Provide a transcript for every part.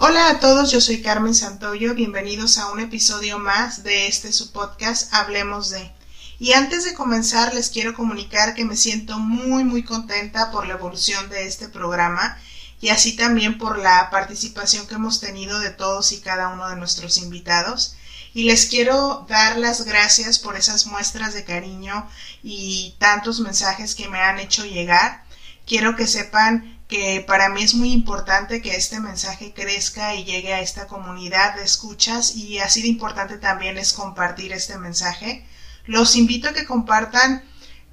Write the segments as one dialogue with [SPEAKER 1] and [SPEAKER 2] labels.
[SPEAKER 1] Hola a todos, yo soy Carmen Santoyo, bienvenidos a un episodio más de este su podcast Hablemos de. Y antes de comenzar les quiero comunicar que me siento muy muy contenta por la evolución de este programa y así también por la participación que hemos tenido de todos y cada uno de nuestros invitados. Y les quiero dar las gracias por esas muestras de cariño y tantos mensajes que me han hecho llegar. Quiero que sepan que para mí es muy importante que este mensaje crezca y llegue a esta comunidad de escuchas y así de importante también es compartir este mensaje. Los invito a que compartan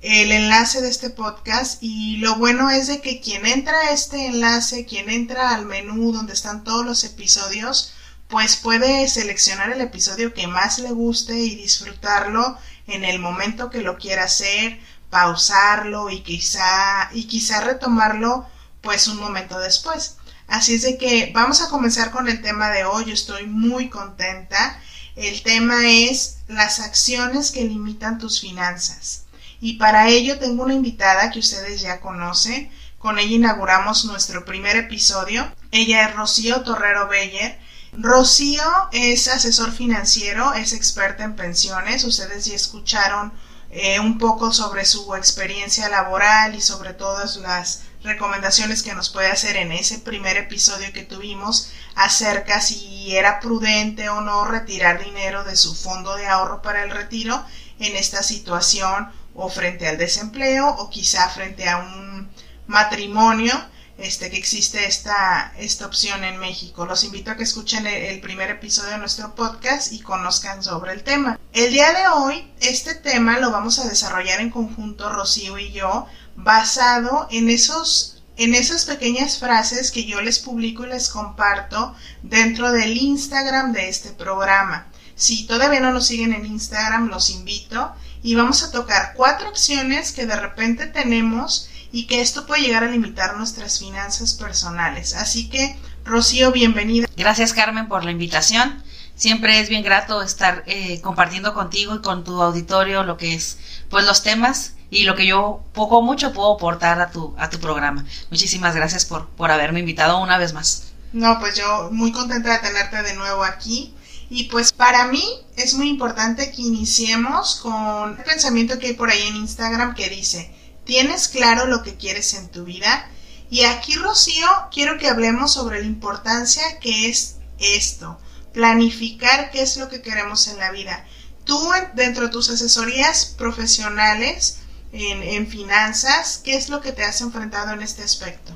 [SPEAKER 1] el enlace de este podcast y lo bueno es de que quien entra a este enlace, quien entra al menú donde están todos los episodios, pues puede seleccionar el episodio que más le guste y disfrutarlo en el momento que lo quiera hacer, pausarlo y quizá y quizá retomarlo pues un momento después. Así es de que vamos a comenzar con el tema de hoy. Yo estoy muy contenta. El tema es las acciones que limitan tus finanzas. Y para ello tengo una invitada que ustedes ya conocen. Con ella inauguramos nuestro primer episodio. Ella es Rocío Torrero Beller. Rocío es asesor financiero, es experta en pensiones. Ustedes ya escucharon eh, un poco sobre su experiencia laboral y sobre todas las recomendaciones que nos puede hacer en ese primer episodio que tuvimos acerca si era prudente o no retirar dinero de su fondo de ahorro para el retiro en esta situación o frente al desempleo o quizá frente a un matrimonio este que existe esta, esta opción en México. Los invito a que escuchen el, el, primer episodio de nuestro podcast y conozcan sobre el tema. El día de hoy, este tema lo vamos a desarrollar en conjunto Rocío y yo basado en esos en esas pequeñas frases que yo les publico y les comparto dentro del Instagram de este programa. Si todavía no nos siguen en Instagram, los invito y vamos a tocar cuatro opciones que de repente tenemos y que esto puede llegar a limitar nuestras finanzas personales. Así que, Rocío, bienvenida.
[SPEAKER 2] Gracias, Carmen, por la invitación. Siempre es bien grato estar eh, compartiendo contigo y con tu auditorio lo que es, pues, los temas y lo que yo poco o mucho puedo aportar a tu, a tu programa. Muchísimas gracias por, por haberme invitado una vez más.
[SPEAKER 1] No, pues yo muy contenta de tenerte de nuevo aquí. Y pues para mí es muy importante que iniciemos con el pensamiento que hay por ahí en Instagram que dice, ¿tienes claro lo que quieres en tu vida? Y aquí, Rocío, quiero que hablemos sobre la importancia que es esto, planificar qué es lo que queremos en la vida. Tú, dentro de tus asesorías profesionales, en, finanzas, ¿qué es lo que te has enfrentado en este aspecto?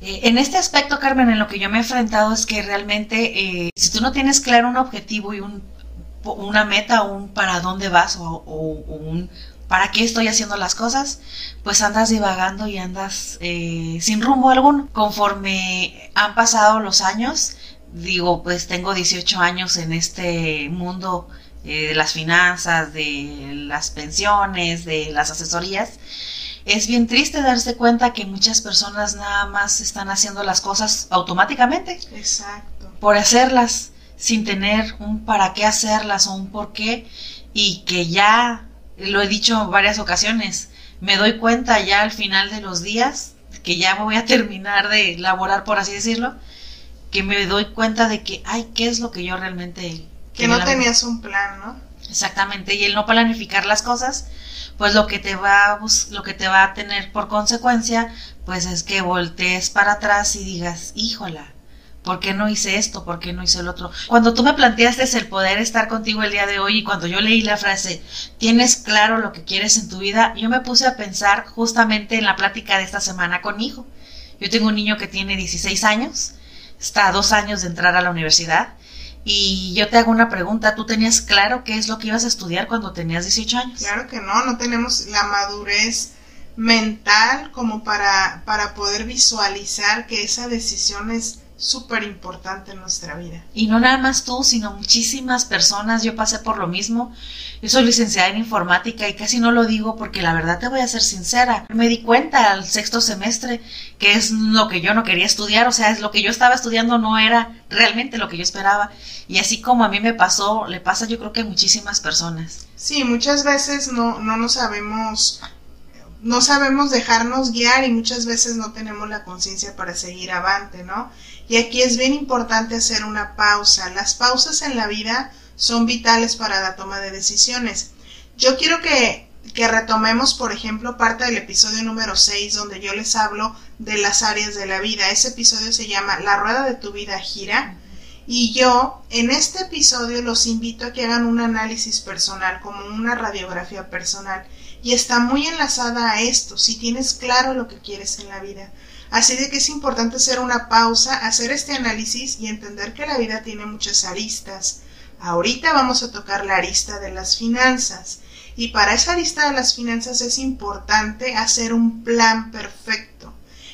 [SPEAKER 2] Eh, en este aspecto, Carmen, en lo que yo me he enfrentado es que realmente, eh, si tú no tienes claro un objetivo y un, una meta, un para dónde vas o, un para qué estoy haciendo las cosas, pues andas divagando y andas eh, sin rumbo alguno. Conforme han pasado los años, digo, pues tengo 18 años en este mundo eh, de las finanzas, de las pensiones, de las asesorías, es bien triste darse cuenta que muchas personas nada más están haciendo las cosas automáticamente.
[SPEAKER 1] Exacto.
[SPEAKER 2] Por hacerlas, sin tener un para qué hacerlas o un por qué, y que ya, lo he dicho en varias ocasiones, me doy cuenta ya al final de los días, que ya voy a terminar de laborar, por así decirlo, que me doy cuenta de que, ay, ¿qué es lo que yo realmente
[SPEAKER 1] que no tenías un plan, ¿no?
[SPEAKER 2] Exactamente, y el no planificar las cosas, pues lo que te va a lo que te va a tener por consecuencia, pues es que voltees para atrás y digas, híjola, ¿por qué no hice esto? ¿Por qué no hice el otro? Cuando tú me planteaste el poder estar contigo el día de hoy y cuando yo leí la frase, tienes claro lo que quieres en tu vida, yo me puse a pensar justamente en la plática de esta semana con mi hijo. Yo tengo un niño que tiene 16 años, está a dos años de entrar a la universidad y yo te hago una pregunta, ¿tú tenías claro qué es lo que ibas a estudiar cuando tenías 18 años?
[SPEAKER 1] Claro que no, no tenemos la madurez mental como para, para poder visualizar que esa decisión es súper importante en nuestra vida.
[SPEAKER 2] Y no nada más tú, sino muchísimas personas. Yo pasé por lo mismo. Yo soy licenciada en informática y casi no lo digo porque la verdad te voy a ser sincera. Me di cuenta al sexto semestre que es lo que yo no quería estudiar, o sea, es lo que yo estaba estudiando no era realmente lo que yo esperaba. Y así como a mí me pasó, le pasa yo creo que a muchísimas personas.
[SPEAKER 1] Sí, muchas veces no, no nos sabemos no sabemos dejarnos guiar y muchas veces no tenemos la conciencia para seguir avante, ¿no? Y aquí es bien importante hacer una pausa. Las pausas en la vida son vitales para la toma de decisiones. Yo quiero que, que retomemos, por ejemplo, parte del episodio número 6 donde yo les hablo de las áreas de la vida. Ese episodio se llama La rueda de tu vida gira. Y yo en este episodio los invito a que hagan un análisis personal, como una radiografía personal y está muy enlazada a esto, si tienes claro lo que quieres en la vida. Así de que es importante hacer una pausa, hacer este análisis y entender que la vida tiene muchas aristas. Ahorita vamos a tocar la arista de las finanzas. Y para esa arista de las finanzas es importante hacer un plan perfecto.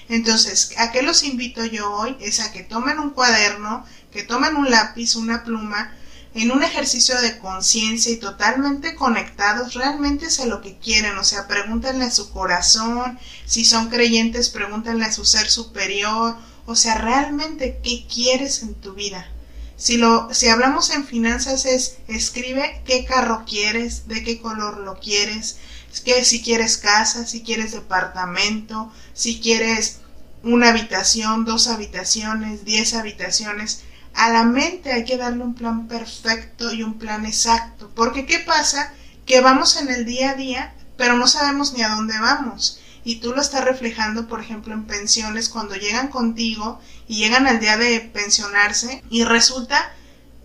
[SPEAKER 1] Entonces, ¿a qué los invito yo hoy? Es a que tomen un cuaderno, que tomen un lápiz, una pluma, en un ejercicio de conciencia y totalmente conectados, realmente es a lo que quieren, o sea, pregúntenle a su corazón, si son creyentes, pregúntenle a su ser superior, o sea, realmente qué quieres en tu vida. Si lo si hablamos en finanzas es escribe qué carro quieres, de qué color lo quieres, que si quieres casa, si quieres departamento, si quieres una habitación, dos habitaciones, diez habitaciones, a la mente hay que darle un plan perfecto y un plan exacto. Porque ¿qué pasa? Que vamos en el día a día, pero no sabemos ni a dónde vamos. Y tú lo estás reflejando, por ejemplo, en pensiones, cuando llegan contigo y llegan al día de pensionarse y resulta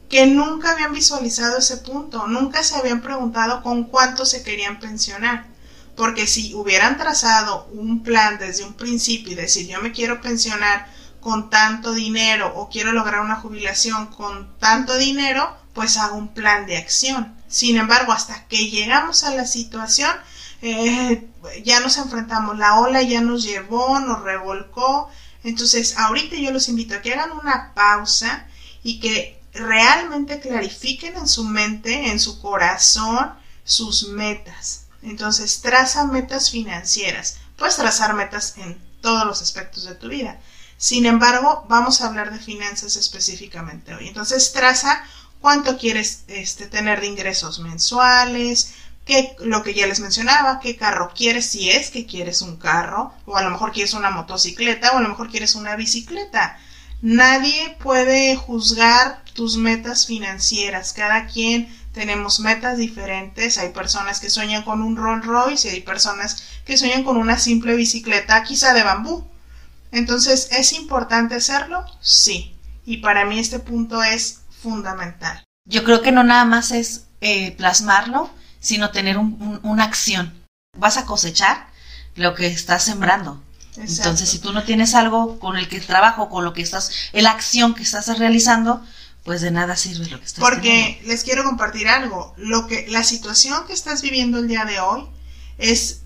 [SPEAKER 1] que nunca habían visualizado ese punto, nunca se habían preguntado con cuánto se querían pensionar. Porque si hubieran trazado un plan desde un principio y decir yo me quiero pensionar con tanto dinero o quiero lograr una jubilación con tanto dinero, pues hago un plan de acción. Sin embargo, hasta que llegamos a la situación, eh, ya nos enfrentamos, la ola ya nos llevó, nos revolcó. Entonces, ahorita yo los invito a que hagan una pausa y que realmente clarifiquen en su mente, en su corazón, sus metas. Entonces, traza metas financieras. Puedes trazar metas en todos los aspectos de tu vida. Sin embargo, vamos a hablar de finanzas específicamente hoy. Entonces, traza cuánto quieres este, tener de ingresos mensuales, qué, lo que ya les mencionaba, qué carro quieres, si es que quieres un carro, o a lo mejor quieres una motocicleta, o a lo mejor quieres una bicicleta. Nadie puede juzgar tus metas financieras. Cada quien tenemos metas diferentes. Hay personas que sueñan con un Rolls Royce y hay personas que sueñan con una simple bicicleta, quizá de bambú. Entonces, ¿es importante hacerlo? Sí. Y para mí este punto es fundamental.
[SPEAKER 2] Yo creo que no nada más es eh, plasmarlo, sino tener una acción. Vas a cosechar lo que estás sembrando. Entonces, si tú no tienes algo con el que trabajo, con lo que estás, la acción que estás realizando, pues de nada sirve lo que estás
[SPEAKER 1] Porque les quiero compartir algo. Lo que, la situación que estás viviendo el día de hoy es,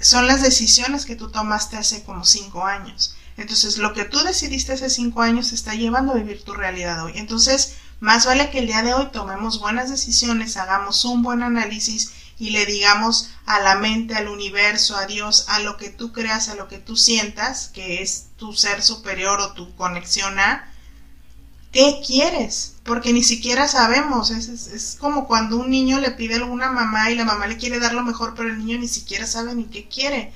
[SPEAKER 1] son las decisiones que tú tomaste hace como cinco años. Entonces, lo que tú decidiste hace cinco años está llevando a vivir tu realidad hoy. Entonces, más vale que el día de hoy tomemos buenas decisiones, hagamos un buen análisis y le digamos a la mente, al universo, a Dios, a lo que tú creas, a lo que tú sientas, que es tu ser superior o tu conexión a, ¿qué quieres? Porque ni siquiera sabemos. Es, es, como cuando un niño le pide a alguna mamá y la mamá le quiere dar lo mejor, pero el niño ni siquiera sabe ni qué quiere.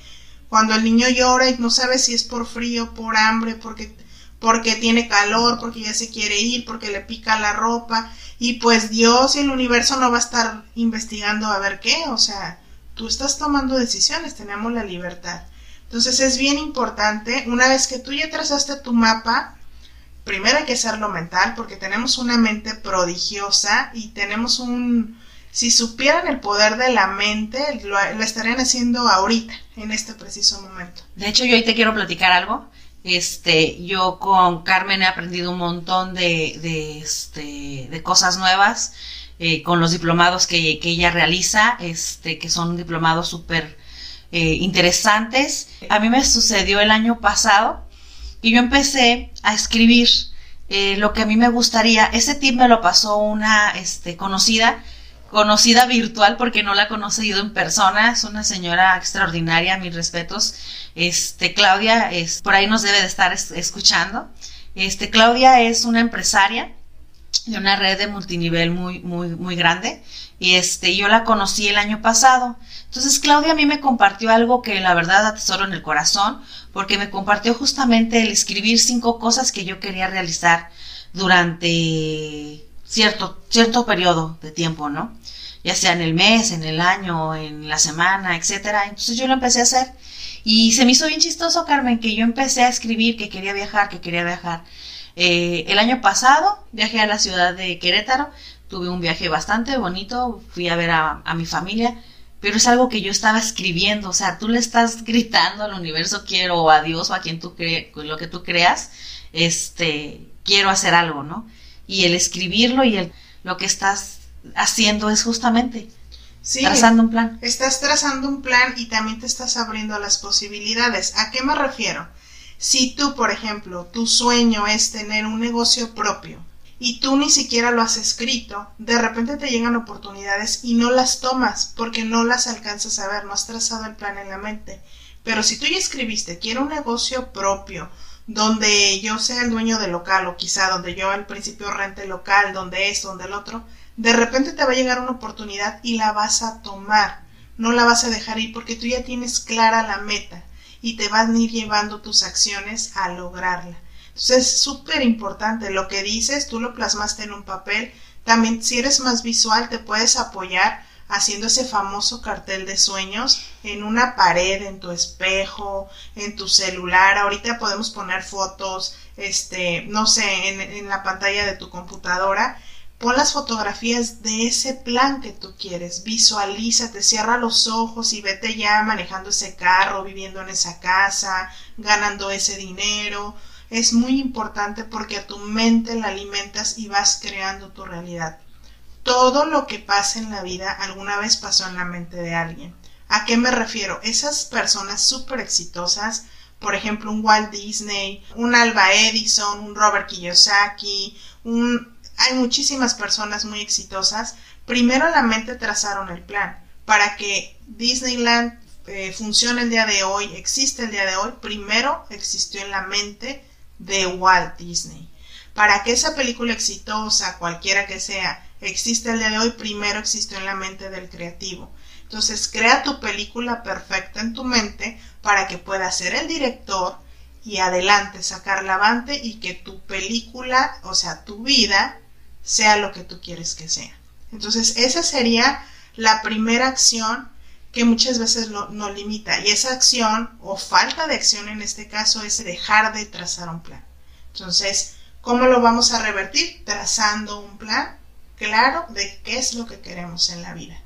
[SPEAKER 1] Cuando el niño llora y no sabe si es por frío, por hambre, porque, porque tiene calor, porque ya se quiere ir, porque le pica la ropa. Y pues Dios y el universo no va a estar investigando a ver qué. O sea, tú estás tomando decisiones, tenemos la libertad. Entonces es bien importante, una vez que tú ya trazaste tu mapa, primero hay que hacerlo mental porque tenemos una mente prodigiosa y tenemos un, si supieran el poder de la mente, lo, estarían haciendo ahorita, en este preciso momento.
[SPEAKER 2] De hecho, yo hoy te quiero platicar algo. Este, yo con Carmen he aprendido un montón de, de, este, de cosas nuevas eh, con los diplomados que, que, ella realiza, este, que son diplomados súper eh, interesantes. A mí me sucedió el año pasado y yo empecé a escribir eh, lo que a mí me gustaría, ese tip me lo pasó una este, conocida, conocida virtual porque no la he conocido en persona, es una señora extraordinaria, mis respetos. Este, Claudia, es, por ahí nos debe de estar escuchando. Este, Claudia es una empresaria de una red de multinivel muy, muy, muy grande. Y este, yo la conocí el año pasado. Entonces Claudia a mí me compartió algo que la verdad atesoro en el corazón, porque me compartió justamente el escribir cinco cosas que yo quería realizar durante cierto, cierto periodo de tiempo, ¿no? Ya sea en el mes, en el año, en la semana, etcétera. Entonces yo lo empecé a hacer. Y se me hizo bien chistoso, Carmen, que yo empecé a escribir que quería viajar, que quería viajar. Eh, el año pasado viajé a la ciudad de Querétaro, tuve un viaje bastante bonito, fui a ver a, mi familia, pero es algo que yo estaba escribiendo, o sea, tú le estás gritando al universo, quiero o a Dios o a quien tú creas, lo que tú creas, este, quiero hacer algo, ¿no? Y el escribirlo y el, lo que estás haciendo es justamente trazando un plan.
[SPEAKER 1] Estás trazando un plan y también te estás abriendo las posibilidades. ¿A qué me refiero? Si tú, por ejemplo, tu sueño es tener un negocio propio y tú ni siquiera lo has escrito, de repente te llegan oportunidades y no las tomas porque no las alcanzas a ver, no has trazado el plan en la mente. Pero si tú ya escribiste, quiero un negocio propio, donde yo sea el dueño del local o quizá donde yo al principio rente el local, donde esto, donde el otro, de repente te va a llegar una oportunidad y la vas a tomar, no la vas a dejar ir porque tú ya tienes clara la meta y te van a ir llevando tus acciones a lograrla. Entonces es súper importante lo que dices, tú lo plasmaste en un papel. También si eres más visual te puedes apoyar haciendo ese famoso cartel de sueños en una pared, en tu espejo, en tu celular. Ahorita podemos poner fotos, este, no sé, en, en la pantalla de tu computadora Pon las fotografías de ese plan que tú quieres, visualízate, cierra los ojos y vete ya manejando ese carro, viviendo en esa casa, ganando ese dinero. Es muy importante porque a tu mente la alimentas y vas creando tu realidad. Todo lo que pasa en la vida alguna vez pasó en la mente de alguien. ¿A qué me refiero? Esas personas súper exitosas, por ejemplo, un Walt Disney, un Alba Edison, un Robert Kiyosaki, un hay muchísimas personas muy exitosas. Primero la mente trazaron el plan. Para que Disneyland eh, funcione el día de hoy, existe el día de hoy, primero existió en la mente de Walt Disney. Para que esa película exitosa, cualquiera que sea, exista el día de hoy, primero existió en la mente del creativo. Entonces, crea tu película perfecta en tu mente para que pueda ser el director y adelante sacarla avante y que tu película, o sea, tu vida, sea lo que tú quieres que sea. Entonces, esa sería la primera acción que muchas veces lo, nos limita. Y esa acción o falta de acción en este caso es dejar de trazar un plan. Entonces, ¿cómo lo vamos a revertir? Trazando un plan claro de qué es lo que queremos en la vida.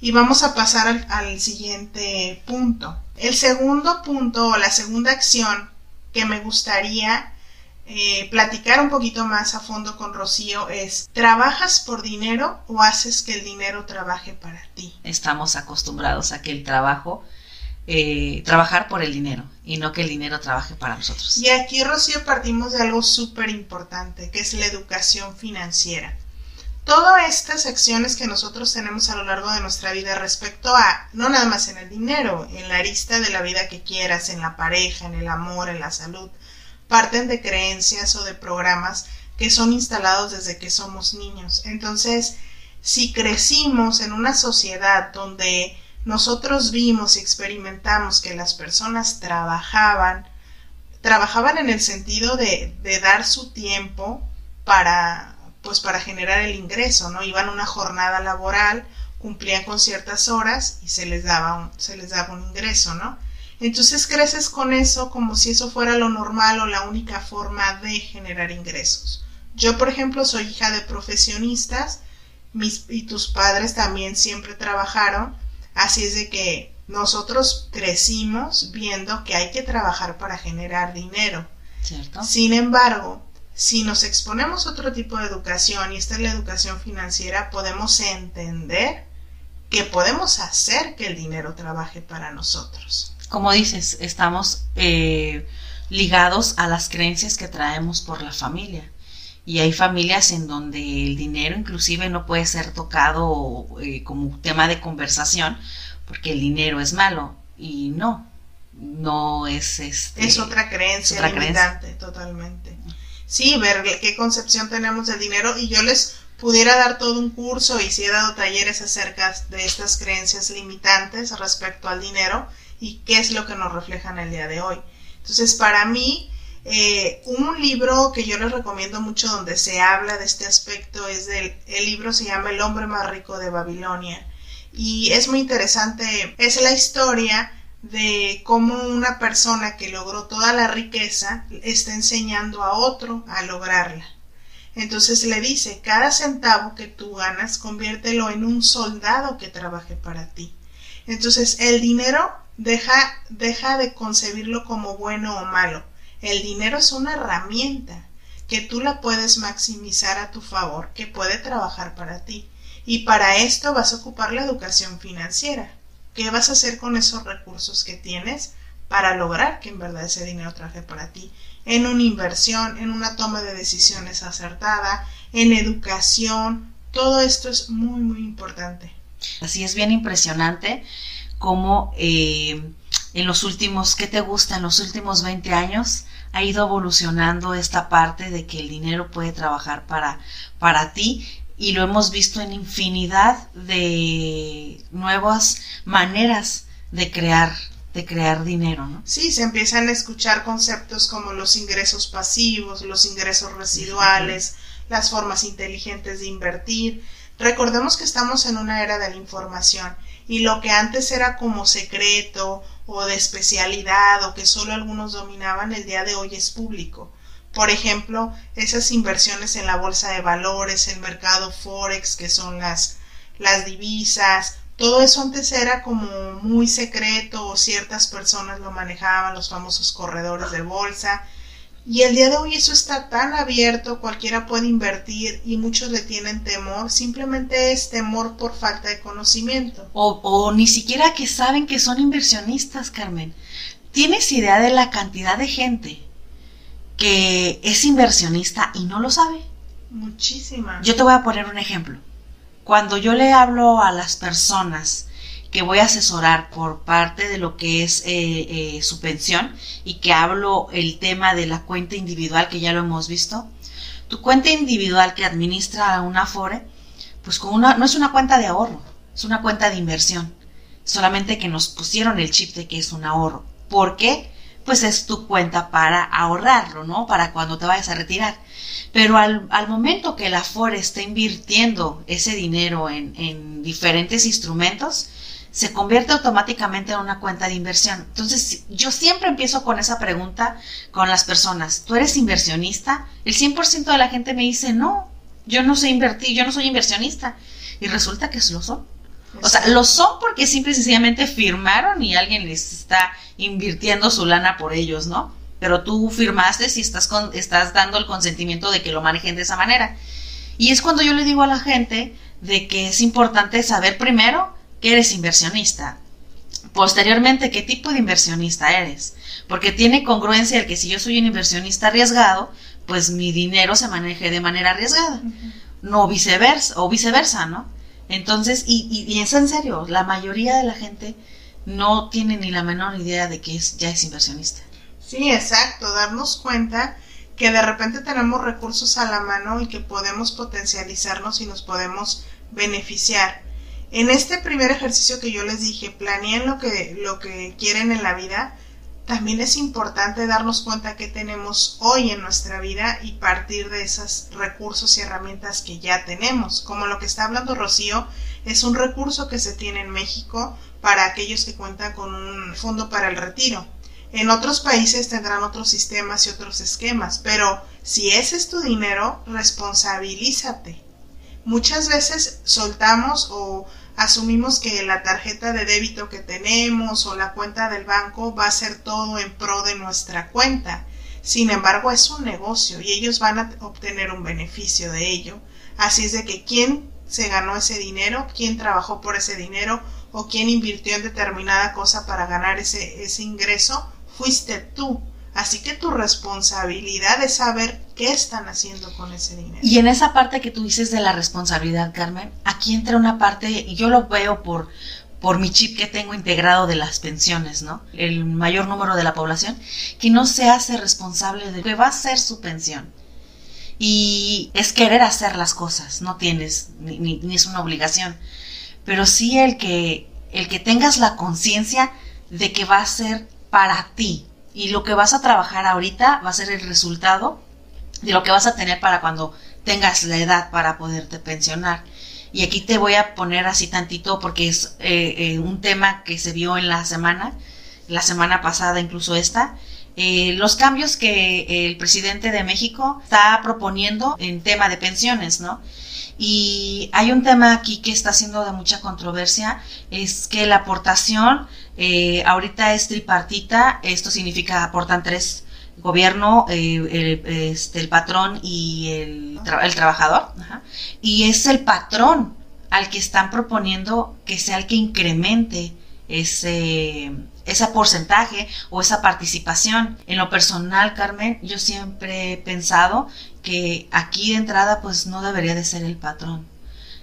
[SPEAKER 1] Y vamos a pasar al, al siguiente punto. El segundo punto o la segunda acción que me gustaría eh, platicar un poquito más a fondo con Rocío es, ¿trabajas por dinero o haces que el dinero trabaje para ti?
[SPEAKER 2] Estamos acostumbrados a que el trabajo, eh, trabajar por el dinero y no que el dinero trabaje para nosotros.
[SPEAKER 1] Y aquí, Rocío, partimos de algo súper importante, que es la educación financiera. Todas estas acciones que nosotros tenemos a lo largo de nuestra vida respecto a, no nada más en el dinero, en la arista de la vida que quieras, en la pareja, en el amor, en la salud, parten de creencias o de programas que son instalados desde que somos niños. Entonces, si crecimos en una sociedad donde nosotros vimos y experimentamos que las personas trabajaban, trabajaban en el sentido de, de dar su tiempo para pues para generar el ingreso, ¿no? Iban a una jornada laboral, cumplían con ciertas horas y se les daba un, se les daba un ingreso, ¿no? Entonces creces con eso como si eso fuera lo normal o la única forma de generar ingresos. Yo, por ejemplo, soy hija de profesionistas mis, y tus padres también siempre trabajaron, así es de que nosotros crecimos viendo que hay que trabajar para generar dinero. ¿Cierto? Sin embargo, si nos exponemos a otro tipo de educación, y esta es la educación financiera, podemos entender que podemos hacer que el dinero trabaje para nosotros
[SPEAKER 2] como dices, estamos eh, ligados a las creencias que traemos por la familia. y hay familias en donde el dinero inclusive no puede ser tocado eh, como tema de conversación porque el dinero es malo y no, no es este,
[SPEAKER 1] es otra creencia limitante totalmente. Sí, ver qué concepción tenemos del dinero y yo les pudiera dar todo un curso y si he dado talleres acerca de estas creencias limitantes respecto al dinero y qué es lo que nos reflejan el día de hoy. Entonces, para mí, eh, un libro que yo les recomiendo mucho donde se habla de este aspecto es el libro se llama El hombre más rico de Babilonia y es muy interesante, es la historia de cómo una persona que logró toda la riqueza está enseñando a otro a lograrla. Entonces le dice, cada centavo que tú ganas, conviértelo en un soldado que trabaje para ti. Entonces el dinero deja, deja de concebirlo como bueno o malo el dinero es una herramienta que tú la puedes maximizar a tu favor, que puede trabajar para ti. Y para esto vas a ocupar la educación financiera. ¿Qué vas a hacer con esos recursos que tienes para lograr que en verdad ese dinero traje para ti? En una inversión, en una toma de decisiones acertada, en educación. Todo esto es muy, muy importante.
[SPEAKER 2] Así es bien impresionante cómo eh, en los últimos, ¿qué te gusta? En los últimos 20 años ha ido evolucionando esta parte de que el dinero puede trabajar para, para ti y lo hemos visto en infinidad de nuevas maneras de crear de crear dinero, ¿no?
[SPEAKER 1] Sí, se empiezan a escuchar conceptos como los ingresos pasivos, los ingresos residuales, las formas inteligentes de invertir. Recordemos que estamos en una era de la información y lo que antes era como secreto o de especialidad o que solo algunos dominaban, el día de hoy es público. Por ejemplo, esas inversiones en la bolsa de valores, el mercado forex, que son las, las divisas, todo eso antes era como muy secreto o ciertas personas lo manejaban, los famosos corredores de bolsa, y el día de hoy eso está tan abierto, cualquiera puede invertir y muchos le tienen temor, simplemente es temor por falta de conocimiento.
[SPEAKER 2] O, o ni siquiera que saben que son inversionistas, Carmen. ¿Tienes idea de la cantidad de gente que es inversionista y no lo sabe?
[SPEAKER 1] Muchísima.
[SPEAKER 2] Yo te voy a poner un ejemplo. Cuando yo le hablo a las personas que voy a asesorar por parte de lo que es eh, eh, su pensión y que hablo el tema de la cuenta individual que ya lo hemos visto. Tu cuenta individual que administra una Afore, pues con una, no es una cuenta de ahorro, es una cuenta de inversión. Solamente que nos pusieron el chip de que es un ahorro. ¿Por qué? Pues es tu cuenta para ahorrarlo, ¿no? Para cuando te vayas a retirar. Pero al, momento que la Afore está invirtiendo ese dinero en, en diferentes instrumentos, se convierte automáticamente en una cuenta de inversión. Entonces, yo siempre empiezo con esa pregunta con las personas. ¿Tú eres inversionista? El 100% de la gente me dice, no, yo no sé invertir, yo no soy inversionista. Y resulta que lo son. O sea, lo son porque simple y sencillamente firmaron y alguien les está invirtiendo su lana por ellos, ¿no? Pero tú firmaste y estás, con, estás dando el consentimiento de que lo manejen de esa manera. Y es cuando yo le digo a la gente de que es importante saber primero que eres inversionista. Posteriormente, ¿qué tipo de inversionista eres? Porque tiene congruencia el que si yo soy un inversionista arriesgado, pues mi dinero se maneje de manera arriesgada, no viceversa, o viceversa, ¿no? Entonces, y, y, es en serio, la mayoría de la gente no tiene ni la menor idea de que es, ya es inversionista.
[SPEAKER 1] Sí, exacto, darnos cuenta que de repente tenemos recursos a la mano y que podemos potencializarnos y nos podemos beneficiar. En este primer ejercicio que yo les dije, planeen lo que, lo que quieren en la vida, también es importante darnos cuenta que tenemos hoy en nuestra vida y partir de esos recursos y herramientas que ya tenemos. Como lo que está hablando Rocío, es un recurso que se tiene en México para aquellos que cuentan con un fondo para el retiro. En otros países tendrán otros sistemas y otros esquemas, pero si ese es tu dinero, responsabilízate muchas veces soltamos o asumimos que la tarjeta de débito que tenemos o la cuenta del banco va a ser todo en pro de nuestra cuenta. Sin embargo, es un negocio y ellos van a obtener un beneficio de ello. Así es de que quién se ganó ese dinero, quién trabajó por ese dinero o quién invirtió en determinada cosa para ganar ese, ese ingreso, fuiste tú. Así que tu responsabilidad es saber qué están haciendo con ese dinero.
[SPEAKER 2] Y en esa parte que tú dices de la responsabilidad, Carmen, aquí entra una parte, y yo lo veo por, por mi chip que tengo integrado de las pensiones, ¿no? El mayor número de la población, que no se hace responsable de lo que va a ser su pensión. Y es querer hacer las cosas, no tienes, ni, ni es una obligación. Pero sí el que, el que tengas la conciencia de que va a ser para ti, y lo que vas a trabajar ahorita va a ser el resultado de lo que vas a tener para cuando tengas la edad para poderte pensionar. Y aquí te voy a poner así tantito porque es eh, eh, un tema que se vio en la semana, la semana pasada incluso esta, eh, los cambios que el presidente de México está proponiendo en tema de pensiones, ¿no? Y hay un tema aquí que está siendo de mucha controversia, es que la aportación eh, ahorita es tripartita, esto significa aportan tres, gobierno, eh, este, el patrón y el, el trabajador, y es el patrón al que están proponiendo que sea el que incremente ese, ese porcentaje o esa participación. En lo personal, Carmen, yo siempre he pensado que aquí de entrada pues no debería de ser el patrón.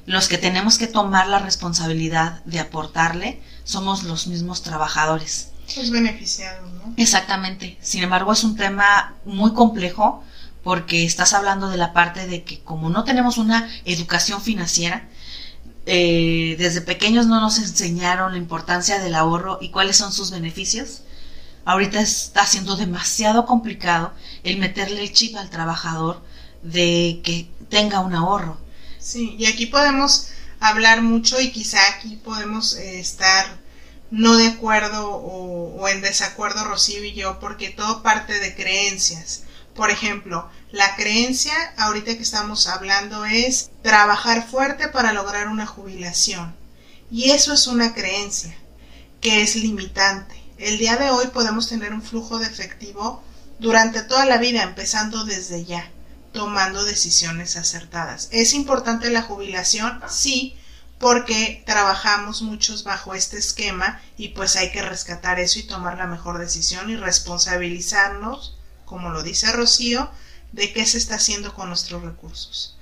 [SPEAKER 2] Los que tenemos que tomar la responsabilidad de aportarle somos los mismos trabajadores.
[SPEAKER 1] Los beneficiados, ¿no?
[SPEAKER 2] Exactamente. Sin embargo, es un tema muy complejo porque estás hablando de la parte de que como no tenemos una educación financiera, eh, desde pequeños no nos enseñaron la importancia del ahorro y cuáles son sus beneficios. Ahorita está siendo demasiado complicado el meterle el chip al trabajador de que tenga un ahorro.
[SPEAKER 1] Sí, y aquí podemos hablar mucho y quizá aquí podemos eh, estar no de acuerdo o, o, en desacuerdo Rocío y yo porque todo parte de creencias. Por ejemplo, la creencia ahorita que estamos hablando es trabajar fuerte para lograr una jubilación. Y eso es una creencia que es limitante. El día de hoy podemos tener un flujo de efectivo durante toda la vida, empezando desde ya tomando decisiones acertadas. ¿Es importante la jubilación? Sí, porque trabajamos muchos bajo este esquema y pues hay que rescatar eso y tomar la mejor decisión y responsabilizarnos, como lo dice Rocío, de qué se está haciendo con nuestros recursos.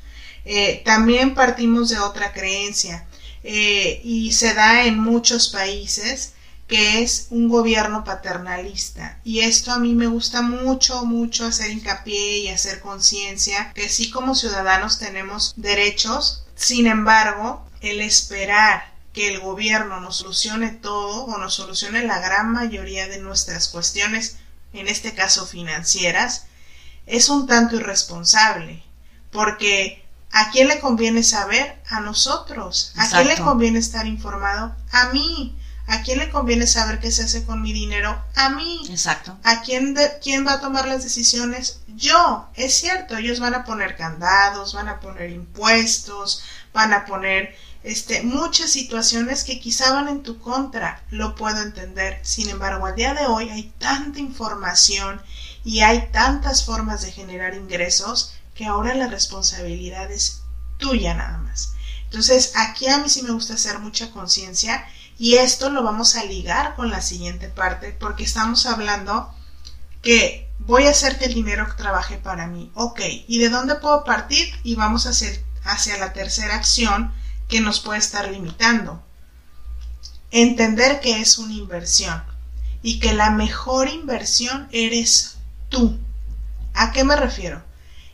[SPEAKER 1] Eh, también partimos de otra creencia eh, y se da en muchos países que es un gobierno paternalista. Y esto a mí me gusta mucho, mucho hacer hincapié y hacer conciencia que sí como ciudadanos tenemos derechos, sin embargo, el esperar que el gobierno nos solucione todo o nos solucione la gran mayoría de nuestras cuestiones, en este caso financieras, es un tanto irresponsable, porque ¿a quién le conviene saber? A nosotros. ¿A quién le conviene estar informado? A mí. ¿A quién le conviene saber qué se hace con mi dinero? A mí.
[SPEAKER 2] Exacto.
[SPEAKER 1] ¿A quién, quién va a tomar las decisiones? Yo. Es cierto, ellos van a poner candados, van a poner impuestos, van a poner este, muchas situaciones que quizá van en tu contra. Lo puedo entender. Sin embargo, al día de hoy hay tanta información y hay tantas formas de generar ingresos que ahora la responsabilidad es tuya nada más. Entonces, aquí a mí sí me gusta hacer mucha conciencia y esto lo vamos a ligar con la siguiente parte porque estamos hablando que voy a hacer que el dinero trabaje para mí. Ok, ¿y de dónde puedo partir? Y vamos a hacer hacia la tercera acción que nos puede estar limitando. Entender que es una inversión y que la mejor inversión eres tú. ¿A qué me refiero?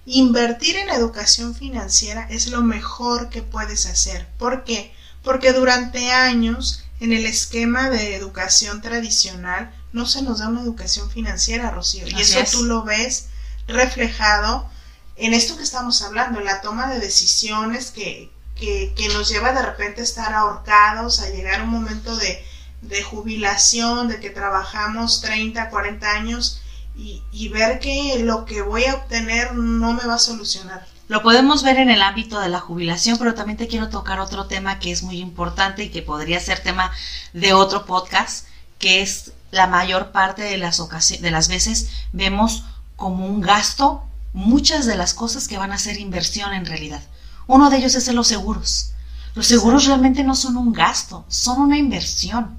[SPEAKER 1] Invertir en educación financiera es lo mejor que puedes hacer. ¿Por qué? Porque durante años en el esquema de educación tradicional no se nos da una educación financiera, Rocío. Y eso tú lo ves reflejado en esto que estamos hablando, en la toma de decisiones que, que, nos lleva de repente a estar ahorcados, a llegar a un momento de, de jubilación, de que trabajamos 30, 40 años y, y ver que lo que voy a obtener no me va a solucionar.
[SPEAKER 2] Lo podemos ver en el ámbito de la jubilación, pero también te quiero tocar otro tema que es muy importante y que podría ser tema de otro podcast, que es la mayor parte de las, de las veces vemos como un gasto muchas de las cosas que van a ser inversión en realidad. Uno de ellos es en los seguros. Los seguros realmente no son un gasto, son una inversión.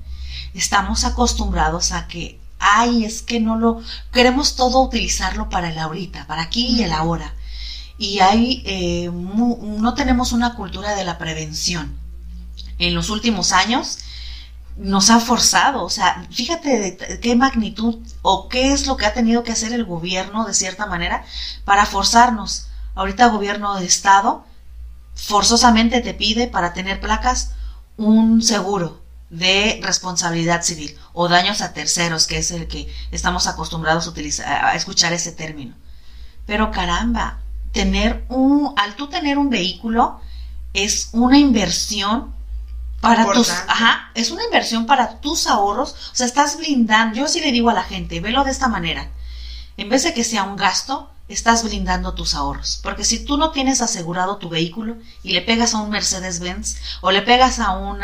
[SPEAKER 2] Estamos acostumbrados a que ay, es que no lo, queremos todo utilizarlo para el ahorita, para aquí y el ahora. Y hay, eh, no tenemos una cultura de la prevención. En los últimos años nos ha forzado, o sea, fíjate de qué magnitud o qué es lo que ha tenido que hacer el gobierno de cierta manera para forzarnos. Ahorita gobierno de estado forzosamente te pide para tener placas un seguro de responsabilidad civil o daños a terceros, que es el que estamos acostumbrados a, utilizar, a escuchar ese término. Pero caramba, tener un, al tú tener un vehículo es una inversión para tus, ajá, es una inversión para tus ahorros, o sea, estás blindando, yo sí le digo a la gente, velo de esta manera, en vez de que sea un gasto, estás blindando tus ahorros. Porque si tú no tienes asegurado tu vehículo y le pegas a un Mercedes-Benz o le pegas a un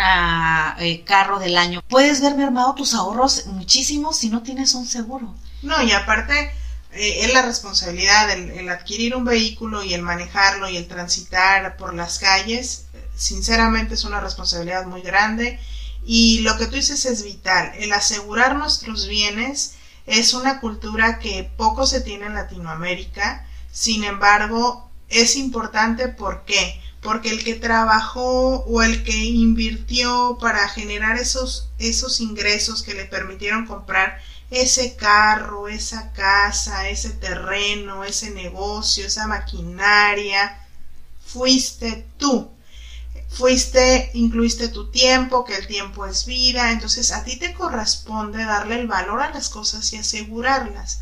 [SPEAKER 2] eh, carro del año, puedes ver mermado tus ahorros muchísimo si no tienes un seguro.
[SPEAKER 1] No, y aparte eh, es la responsabilidad el, adquirir un vehículo y el manejarlo y el transitar por las calles. Sinceramente es una responsabilidad muy grande y lo que tú dices es vital. El asegurar nuestros bienes es una cultura que poco se tiene en Latinoamérica, sin embargo, es importante ¿por qué? Porque el que trabajó o el que invirtió para generar esos, esos ingresos que le permitieron comprar ese carro, esa casa, ese terreno, ese negocio, esa maquinaria, fuiste tú fuiste, incluiste tu tiempo, que el tiempo es vida, entonces a ti te corresponde darle el valor a las cosas y asegurarlas.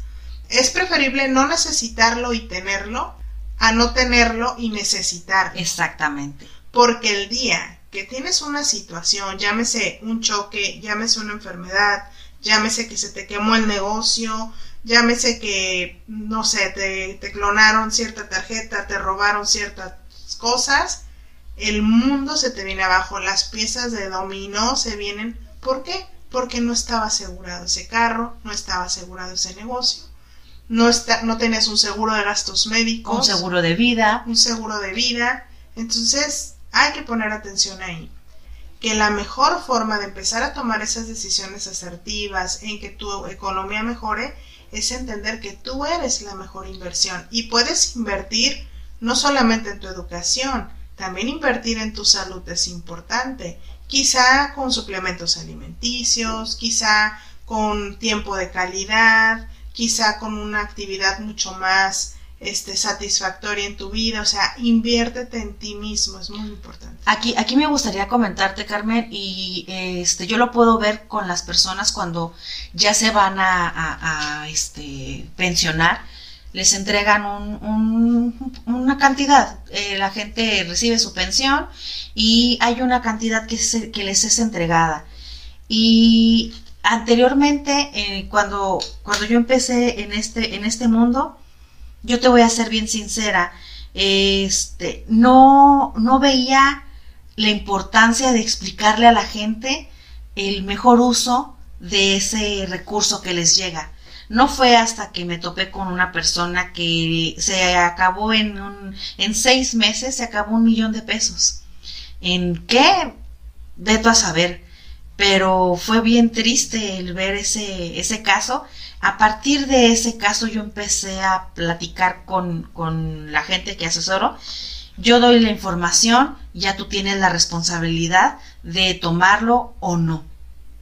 [SPEAKER 1] Es preferible no necesitarlo y tenerlo a no tenerlo y necesitarlo.
[SPEAKER 2] Exactamente.
[SPEAKER 1] Porque el día que tienes una situación, llámese un choque, llámese una enfermedad, llámese que se te quemó el negocio, llámese que, no sé, te, te clonaron cierta tarjeta, te robaron ciertas cosas, el mundo se te viene abajo, las piezas de dominó se vienen. ¿Por qué? Porque no estaba asegurado ese carro, no estaba asegurado ese negocio, no, está, no tenías un seguro de gastos médicos.
[SPEAKER 2] Un seguro de vida.
[SPEAKER 1] Un seguro de vida. Entonces hay que poner atención ahí. Que la mejor forma de empezar a tomar esas decisiones asertivas en que tu economía mejore es entender que tú eres la mejor inversión y puedes invertir no solamente en tu educación, también invertir en tu salud es importante, quizá con suplementos alimenticios, quizá con tiempo de calidad, quizá con una actividad mucho más este, satisfactoria en tu vida, o sea, inviértete en ti mismo, es muy importante.
[SPEAKER 2] Aquí, aquí me gustaría comentarte, Carmen, y este, yo lo puedo ver con las personas cuando ya se van a, a este, pensionar, les entregan un, una cantidad. Eh, la gente recibe su pensión y hay una cantidad que, que les es entregada. Y anteriormente, eh, cuando, cuando yo empecé en este, en este mundo, yo te voy a ser bien sincera, este, no, no veía la importancia de explicarle a la gente el mejor uso de ese recurso que les llega. No fue hasta que me topé con una persona que se acabó en, un, en seis meses, se acabó un millón de pesos. ¿En qué? Veto a saber. Pero fue bien triste el ver ese, ese caso. A partir de ese caso yo empecé a platicar con, con la gente que asesoro. Yo doy la información, ya tú tienes la responsabilidad de tomarlo o no.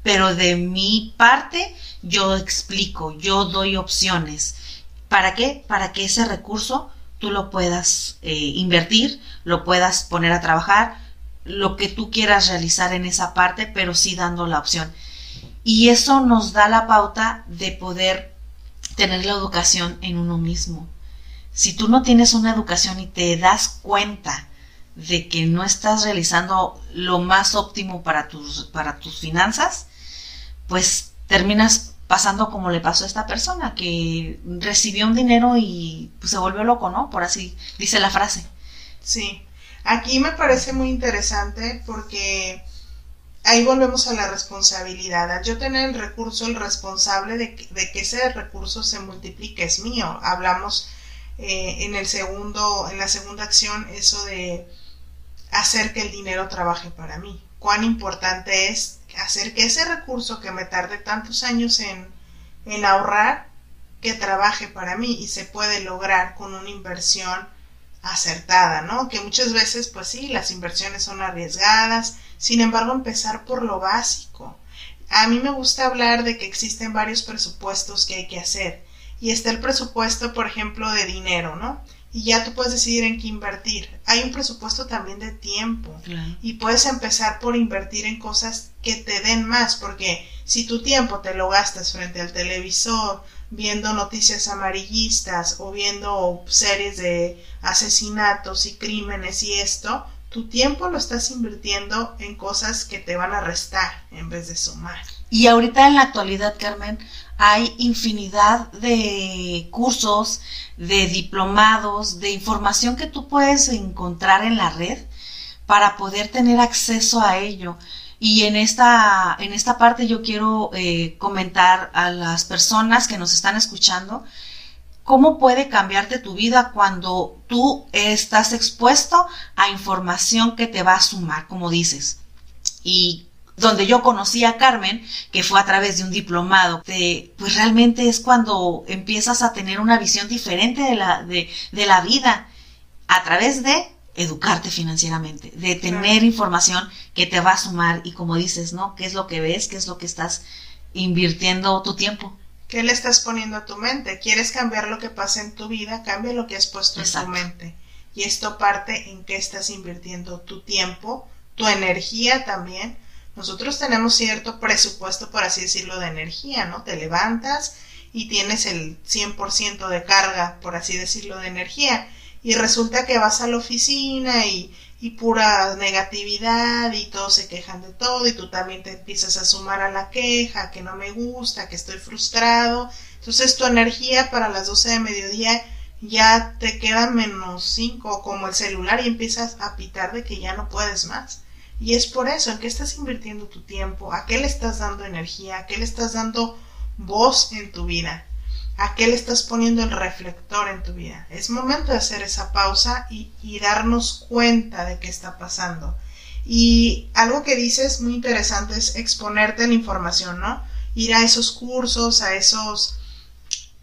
[SPEAKER 2] Pero de mi parte, yo explico, yo doy opciones. ¿Para qué? Para que ese recurso tú lo puedas eh, invertir, lo puedas poner a trabajar, lo que tú quieras realizar en esa parte, pero sí dando la opción. Y eso nos da la pauta de poder tener la educación en uno mismo. Si tú no tienes una educación y te das cuenta de que no estás realizando lo más óptimo para tus, para tus finanzas, pues terminas pasando como le pasó a esta persona, que recibió un dinero y pues, se volvió loco, ¿no? Por así dice la frase.
[SPEAKER 1] Sí, aquí me parece muy interesante porque ahí volvemos a la responsabilidad. yo tener el recurso, el responsable de que, ese recurso se multiplique es mío. Hablamos eh, en el segundo, en la segunda acción, eso de hacer que el dinero trabaje para mí. Cuán importante es hacer que ese recurso que me tarde tantos años en, en ahorrar que trabaje para mí y se puede lograr con una inversión acertada, ¿no? Que muchas veces, pues sí, las inversiones son arriesgadas, sin embargo, empezar por lo básico. A mí me gusta hablar de que existen varios presupuestos que hay que hacer y está el presupuesto, por ejemplo, de dinero, ¿no? Y ya tú puedes decidir en qué invertir. Hay un presupuesto también de tiempo y puedes empezar por invertir en cosas que te den más, porque si tu tiempo te lo gastas frente al televisor, viendo noticias amarillistas o viendo series de asesinatos y crímenes y esto, tu tiempo lo estás invirtiendo en cosas que te van a restar en vez de sumar.
[SPEAKER 2] Y ahorita en la actualidad, Carmen, hay infinidad de cursos, de diplomados, de información que tú puedes encontrar en la red para poder tener acceso a ello. Y en esta, en esta parte yo quiero eh, comentar a las personas que nos están escuchando cómo puede cambiarte tu vida cuando tú estás expuesto a información que te va a sumar, como dices. Y donde yo conocí a Carmen, que fue a través de un diplomado, pues realmente es cuando empiezas a tener una visión diferente de la, de, de la vida a través de educarte financieramente, de tener información que te va a sumar y como dices, ¿no? ¿Qué es lo que ves? ¿Qué es lo que estás invirtiendo tu tiempo?
[SPEAKER 1] ¿Qué le estás poniendo a tu mente? ¿Quieres cambiar lo que pasa en tu vida? Cambia lo que has puesto en tu mente. Y esto parte en qué estás invirtiendo tu tiempo, tu energía también. Nosotros tenemos cierto presupuesto, por así decirlo, de energía, ¿no? Te levantas y tienes el 100% de carga, por así decirlo, de energía y resulta que vas a la oficina y, pura negatividad y todos se quejan de todo y tú también te empiezas a sumar a la queja, que no me gusta, que estoy frustrado. Entonces tu energía para las 12 de mediodía ya te queda menos 5 como el celular y empiezas a pitar de que ya no puedes más. Y es por eso, ¿en qué estás invirtiendo tu tiempo? ¿A qué le estás dando energía? ¿A qué le estás dando voz en tu vida? ¿A qué le estás poniendo el reflector en tu vida? Es momento de hacer esa pausa y, darnos cuenta de qué está pasando. Y algo que dices muy interesante es exponerte la información, ¿no? Ir a esos cursos, a esos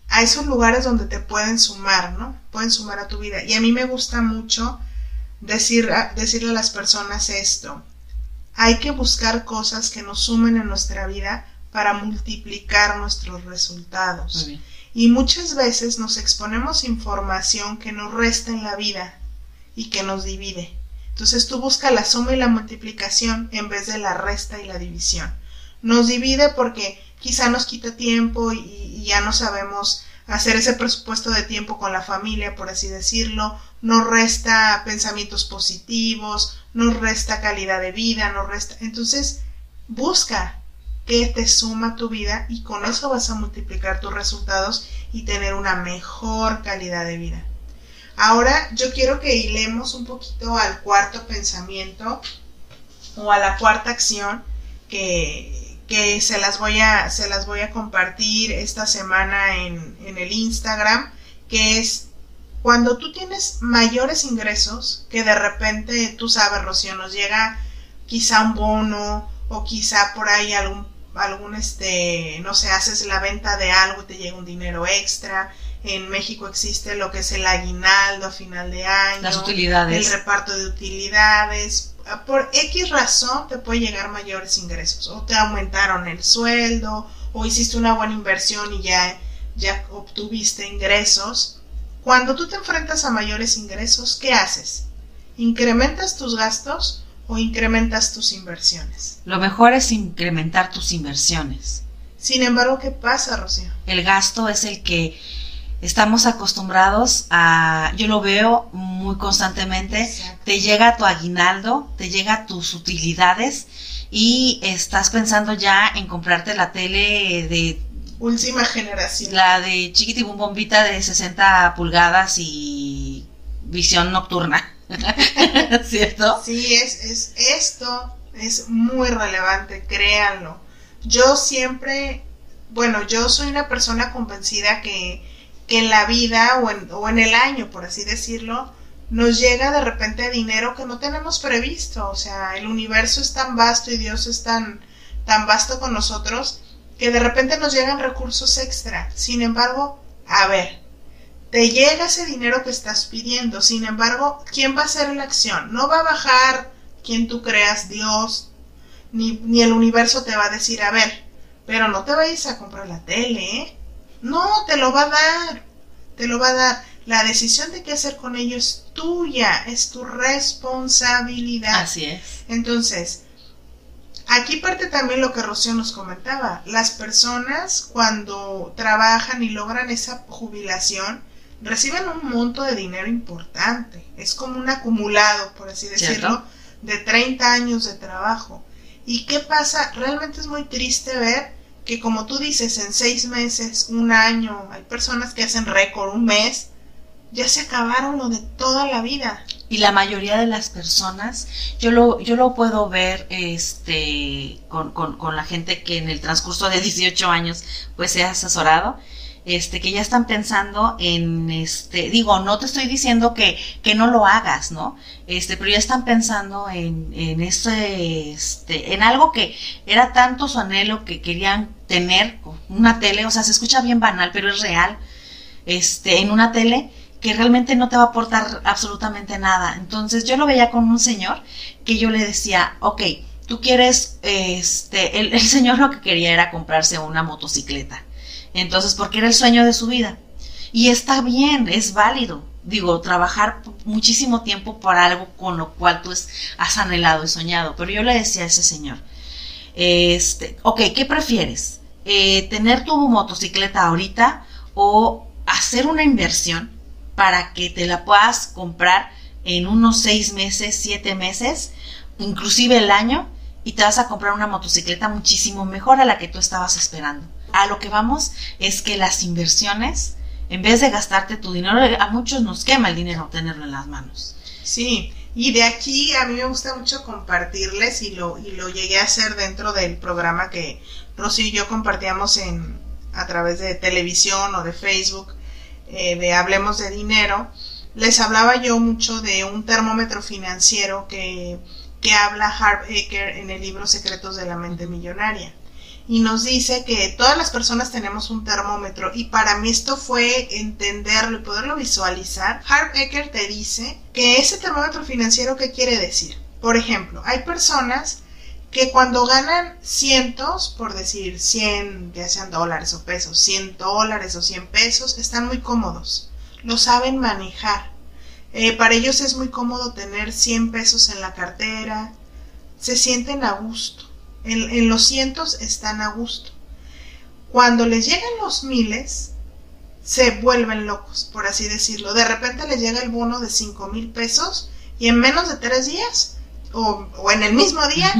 [SPEAKER 1] a esos lugares donde te pueden sumar, ¿no? Pueden sumar a tu vida. Y a mí me gusta mucho decir, decirle a las personas esto. Hay que buscar cosas que nos sumen en nuestra vida para multiplicar nuestros resultados. Y muchas veces nos exponemos información que nos resta en la vida y que nos divide. Entonces tú busca la suma y la multiplicación en vez de la resta y la división. Nos divide porque quizá nos quita tiempo y, ya no sabemos hacer ese presupuesto de tiempo con la familia, por así decirlo, nos resta pensamientos positivos, nos resta calidad de vida, nos resta. Entonces, busca que te suma tu vida y con eso vas a multiplicar tus resultados y tener una mejor calidad de vida. Ahora yo quiero que hilemos un poquito al cuarto pensamiento o a la cuarta acción que, que se, las voy a, se las voy a compartir esta semana en, en el Instagram, que es cuando tú tienes mayores ingresos, que de repente tú sabes, Rocío, nos llega quizá un bono o quizá por ahí algún algún este, no sé, haces la venta de algo y te llega un dinero extra. En México existe lo que es el aguinaldo a final de año.
[SPEAKER 2] Las utilidades.
[SPEAKER 1] El reparto de utilidades. Por X razón te puede llegar mayores ingresos. O te aumentaron el sueldo, o hiciste una buena inversión y ya, ya obtuviste ingresos. Cuando tú te enfrentas a mayores ingresos, ¿qué haces? ¿Incrementas tus gastos o incrementas tus inversiones.
[SPEAKER 2] Lo mejor es incrementar tus inversiones.
[SPEAKER 1] Sin embargo, ¿qué pasa, Rocío?
[SPEAKER 2] El gasto es el que estamos acostumbrados a, yo lo veo muy constantemente, te llega tu aguinaldo, te llega tus utilidades y estás pensando ya en comprarte la tele de
[SPEAKER 1] última generación.
[SPEAKER 2] La de chiquitibum bombita de 60 pulgadas y visión nocturna. ¿Cierto?
[SPEAKER 1] Sí, es, es esto es muy relevante, créanlo. Yo siempre, bueno, yo soy una persona convencida que, que en la vida o en, o en el año, por así decirlo, nos llega de repente dinero que no tenemos previsto. O sea, el universo es tan vasto y Dios es tan, tan vasto con nosotros que de repente nos llegan recursos extra. Sin embargo, a ver, te llega ese dinero que estás pidiendo. Sin embargo, ¿quién va a hacer la acción? No va a bajar quien tú creas, Dios, ni, ni el universo te va a decir, a ver, pero no te vayas a comprar la tele, ¿eh? No, te lo va a dar, te lo va a dar. La decisión de qué hacer con ello es tuya, es tu responsabilidad.
[SPEAKER 2] Así es.
[SPEAKER 1] Entonces, aquí parte también lo que Rocío nos comentaba. Las personas cuando trabajan y logran esa jubilación, reciben un monto de dinero importante. Es como un acumulado, por así decirlo, de 30 años de trabajo. ¿Y qué pasa? Realmente es muy triste ver que como tú dices, en seis meses, un año, hay personas que hacen récord, un mes, ya se acabaron lo de toda la vida.
[SPEAKER 2] Y la mayoría de las personas, yo lo, yo lo puedo ver este, con, con, con la gente que en el transcurso de 18 años pues se ha asesorado, este, que ya están pensando en, este, digo, no te estoy diciendo que, que no lo hagas, ¿no? Este, pero ya están pensando en, en ese, este, en algo que era tanto su anhelo que querían tener, una tele, o sea, se escucha bien banal, pero es real, este, en una tele que realmente no te va a aportar absolutamente nada. Entonces yo lo veía con un señor que yo le decía, ok, tú quieres, este, el, el señor lo que quería era comprarse una motocicleta. Entonces, porque era el sueño de su vida. Y está bien, es válido. Digo, trabajar muchísimo tiempo por algo con lo cual tú has anhelado y soñado. Pero yo le decía a ese señor, este, ok, ¿qué prefieres? Eh, ¿Tener tu motocicleta ahorita o hacer una inversión para que te la puedas comprar en unos seis meses, siete meses, inclusive el año, y te vas a comprar una motocicleta muchísimo mejor a la que tú estabas esperando? A lo que vamos es que las inversiones, en vez de gastarte tu dinero, a muchos nos quema el dinero tenerlo en las manos.
[SPEAKER 1] Sí, y de aquí a mí me gusta mucho compartirles y lo, y lo llegué a hacer dentro del programa que Rosy y yo compartíamos en, a través de televisión o de Facebook, eh, de Hablemos de Dinero. Les hablaba yo mucho de un termómetro financiero que, que habla Harv Eker en el libro Secretos de la Mente Millonaria y nos dice que todas las personas tenemos un termómetro y para mí esto fue entenderlo y poderlo visualizar. Harv Eker te dice que ese termómetro financiero, ¿qué quiere decir? Por ejemplo, hay personas que cuando ganan cientos, por decir 100, ya sean dólares o pesos, 100 dólares o 100 pesos, están muy cómodos, lo saben manejar. Eh, para ellos es muy cómodo tener 100 pesos en la cartera, se sienten a gusto en, los cientos están a gusto. Cuando les llegan los miles, se vuelven locos, por así decirlo. De repente les llega el bono de cinco mil pesos y en menos de tres días o, o en el mismo día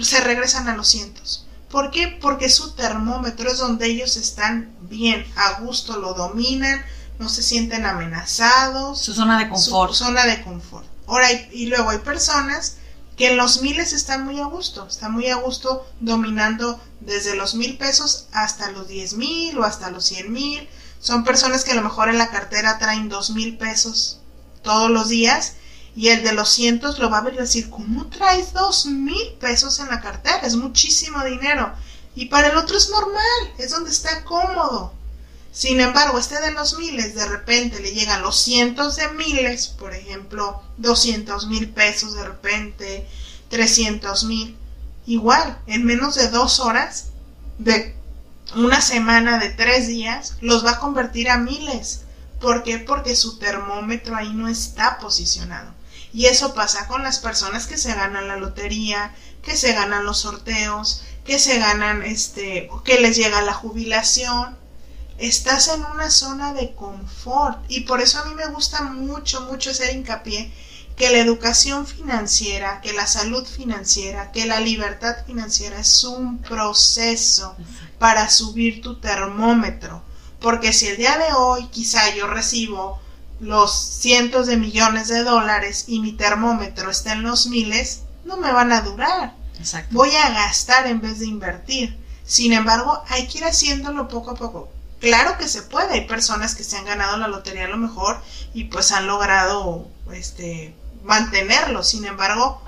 [SPEAKER 1] se regresan a los cientos. ¿Por qué? Porque su termómetro es donde ellos están bien, a gusto, lo dominan, no se sienten amenazados.
[SPEAKER 2] Su zona de confort.
[SPEAKER 1] Su zona de confort. Ahora, y luego hay personas que en los miles están muy a gusto, están muy a gusto dominando desde los mil pesos hasta los diez mil o hasta los cien mil. Son personas que a lo mejor en la cartera traen dos mil pesos todos los días y el de los cientos lo va a ver y decir, ¿cómo traes dos mil pesos en la cartera? Es muchísimo dinero. Y para el otro es normal, es donde está cómodo. Sin embargo, este de los miles, de repente le llegan los cientos de miles, por ejemplo, 200 mil pesos de repente, 300 mil. Igual, en menos de dos horas, de una semana, de tres días, los va a convertir a miles. ¿Por qué? Porque su termómetro ahí no está posicionado. Y eso pasa con las personas que se ganan la lotería, que se ganan los sorteos, que se ganan este, que les llega la jubilación estás en una zona de confort y por eso a mí me gusta mucho, mucho hacer hincapié que la educación financiera, que la salud financiera, que la libertad financiera es un proceso para subir tu termómetro. Porque si el día de hoy quizá yo recibo los cientos de millones de dólares y mi termómetro está en los miles, no me van a durar. Voy a gastar en vez de invertir. Sin embargo, hay que ir haciéndolo poco a poco. Claro que se puede, hay personas que se han ganado la lotería a lo mejor y pues han logrado este mantenerlo. Sin embargo,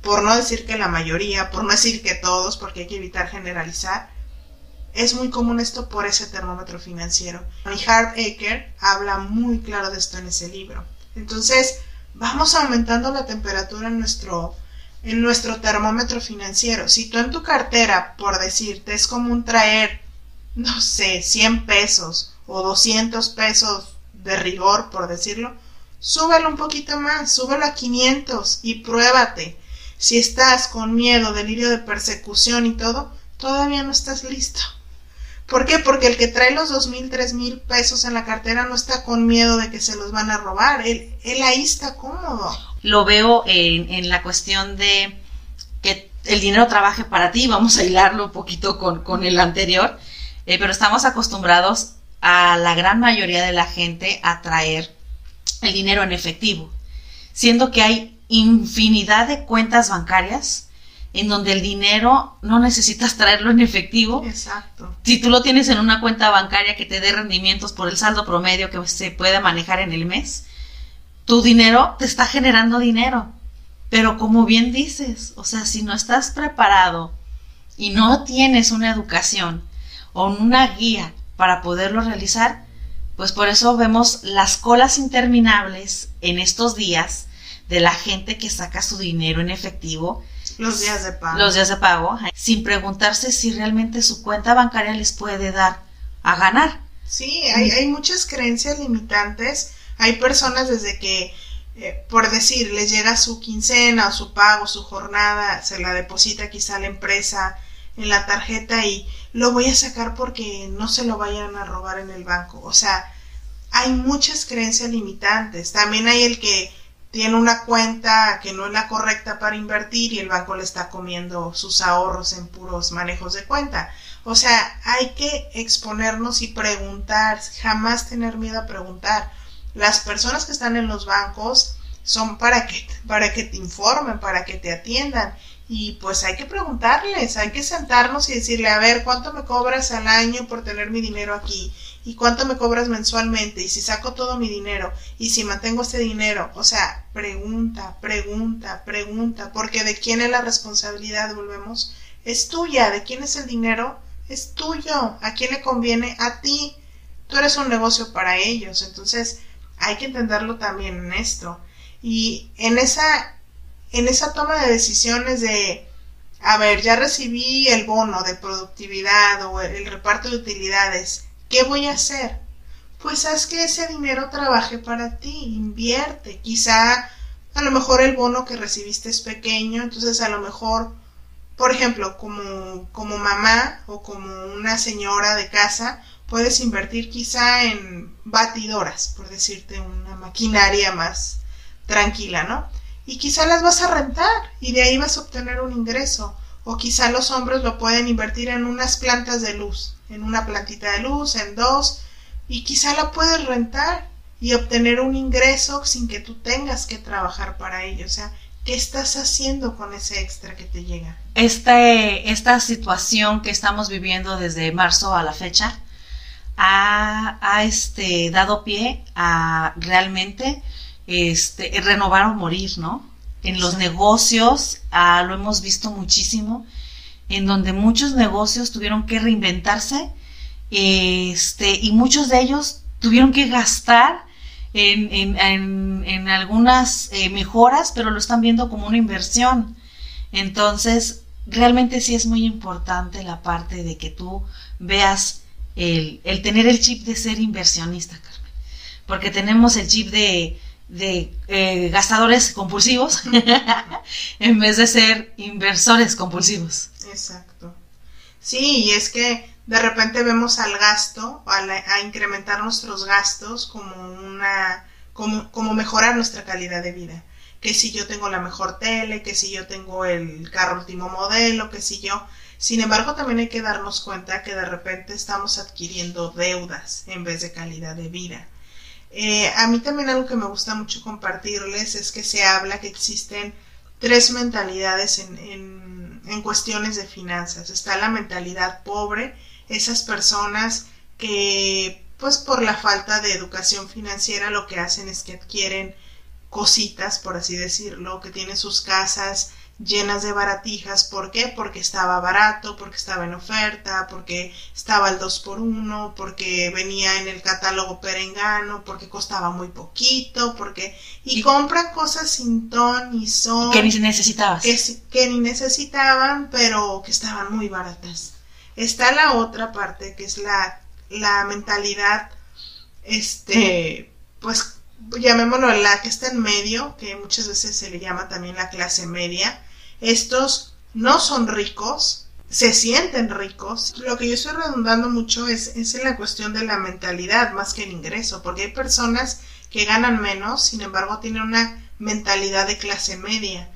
[SPEAKER 1] por no decir que la mayoría, por no decir que todos, porque hay que evitar generalizar, es muy común esto por ese termómetro financiero. Y Hart Aker habla muy claro de esto en ese libro. Entonces, vamos aumentando la temperatura en nuestro, en nuestro termómetro financiero. Si tú en tu cartera, por decirte, es común traer, no sé, 100 pesos o 200 pesos de rigor, por decirlo, súbelo un poquito más, súbelo a 500 y pruébate. Si estás con miedo, delirio de persecución y todo, todavía no estás listo. ¿Por qué? Porque el que trae los dos mil, tres mil pesos en la cartera no está con miedo de que se los van a robar. Él, él ahí está cómodo.
[SPEAKER 2] Lo veo en, en la cuestión de que el dinero trabaje para ti. Vamos a hilarlo un poquito con, con el anterior. Eh, pero estamos acostumbrados a la gran mayoría de la gente a traer el dinero en efectivo. Siendo que hay infinidad de cuentas bancarias en donde el dinero no necesitas traerlo en efectivo.
[SPEAKER 1] Exacto.
[SPEAKER 2] Si tú lo tienes en una cuenta bancaria que te dé rendimientos por el saldo promedio que se puede manejar en el mes, tu dinero te está generando dinero. Pero como bien dices, o sea, si no estás preparado y no tienes una educación o una guía para poderlo realizar, pues por eso vemos las colas interminables en estos días de la gente que saca su dinero en efectivo
[SPEAKER 1] los días de pago.
[SPEAKER 2] Los días de pago, sin preguntarse si realmente su cuenta bancaria les puede dar a ganar.
[SPEAKER 1] Sí, hay, hay muchas creencias limitantes. Hay personas desde que, eh, por decir, les llega su quincena o su pago, su jornada, se la deposita quizá la empresa en la tarjeta y lo voy a sacar porque no se lo vayan a robar en el banco. O sea, hay muchas creencias limitantes. También hay el que tiene una cuenta que no es la correcta para invertir y el banco le está comiendo sus ahorros en puros manejos de cuenta. O sea, hay que exponernos y preguntar, jamás tener miedo a preguntar. Las personas que están en los bancos son para que, para que te informen, para que te atiendan. Y pues hay que preguntarles, hay que sentarnos y decirle, a ver, ¿cuánto me cobras al año por tener mi dinero aquí? ¿Y cuánto me cobras mensualmente? ¿Y si saco todo mi dinero? ¿Y si mantengo este dinero? O sea, pregunta, pregunta, pregunta, porque de quién es la responsabilidad, volvemos, es tuya, de quién es el dinero, es tuyo, a quién le conviene, a ti, tú eres un negocio para ellos, entonces hay que entenderlo también en esto. Y en esa, en esa toma de decisiones de, a ver, ya recibí el bono de productividad o el reparto de utilidades, ¿Qué voy a hacer? Pues haz que ese dinero trabaje para ti, invierte. Quizá a lo mejor el bono que recibiste es pequeño, entonces a lo mejor, por ejemplo, como, como mamá o como una señora de casa, puedes invertir quizá en batidoras, por decirte una maquinaria más tranquila, ¿no? Y quizá las vas a rentar y de ahí vas a obtener un ingreso. O quizá los hombres lo pueden invertir en unas plantas de luz en una plantita de luz, en dos, y quizá la puedes rentar y obtener un ingreso sin que tú tengas que trabajar para ello. O sea, ¿qué estás haciendo con ese extra que te llega?
[SPEAKER 2] Este, esta situación que estamos viviendo desde marzo a la fecha ha, ha este, dado pie a realmente este, renovar o morir, ¿no? En los negocios ah, lo hemos visto muchísimo en donde muchos negocios tuvieron que reinventarse este, y muchos de ellos tuvieron que gastar en, en, algunas eh, mejoras, pero lo están viendo como una inversión. Entonces, realmente sí es muy importante la parte de que tú veas el, el tener el chip de ser inversionista, Carmen. Porque tenemos el chip de de eh, gastadores compulsivos en vez de ser inversores compulsivos.
[SPEAKER 1] Exacto. Sí, y es que de repente vemos al gasto, a, a incrementar nuestros gastos como una, como, como mejorar nuestra calidad de vida. Que si yo tengo la mejor tele, que si yo tengo el carro último modelo, que si yo... Sin embargo, también hay que darnos cuenta que de repente estamos adquiriendo deudas en vez de calidad de vida. Eh, a mí también algo que me gusta mucho compartirles es que se habla que existen tres mentalidades en, en, en cuestiones de finanzas. Está la mentalidad pobre, esas personas que pues por la falta de educación financiera lo que hacen es que adquieren cositas, por así decirlo, que tienen sus casas llenas de baratijas. ¿Por qué? Porque estaba barato, porque estaba en oferta, porque estaba al 2 por 1 porque venía en el catálogo perengano, porque costaba muy poquito, porque... Y, compran cosas sin ton ni son...
[SPEAKER 2] Que ni necesitabas.
[SPEAKER 1] Que, que ni necesitaban, pero que estaban muy baratas. Está la otra parte, que es la, la mentalidad, este, pues llamémoslo la que está en medio, que muchas veces se le llama también la clase media, estos no son ricos, se sienten ricos. Lo que yo estoy redundando mucho es, es en la cuestión de la mentalidad más que el ingreso, porque hay personas que ganan menos, sin embargo tienen una mentalidad de clase media.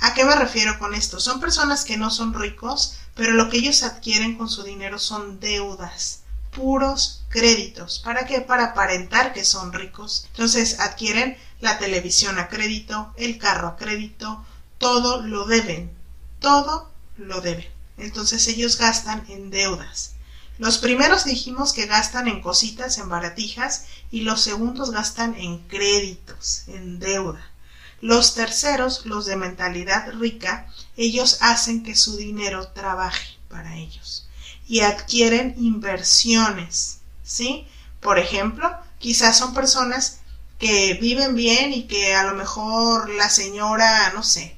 [SPEAKER 1] ¿A qué me refiero con esto? Son personas que no son ricos, pero lo que ellos adquieren con su dinero son deudas puros créditos. ¿Para qué? Para aparentar que son ricos. Entonces adquieren la televisión a crédito, el carro a crédito, todo lo deben. Todo lo deben. Entonces ellos gastan en deudas. Los primeros dijimos que gastan en cositas, en baratijas, y los segundos gastan en créditos, en deuda. Los terceros, los de mentalidad rica, ellos hacen que su dinero trabaje para ellos y adquieren inversiones, ¿sí? Por ejemplo, quizás son personas que viven bien y que a lo mejor la señora, no sé,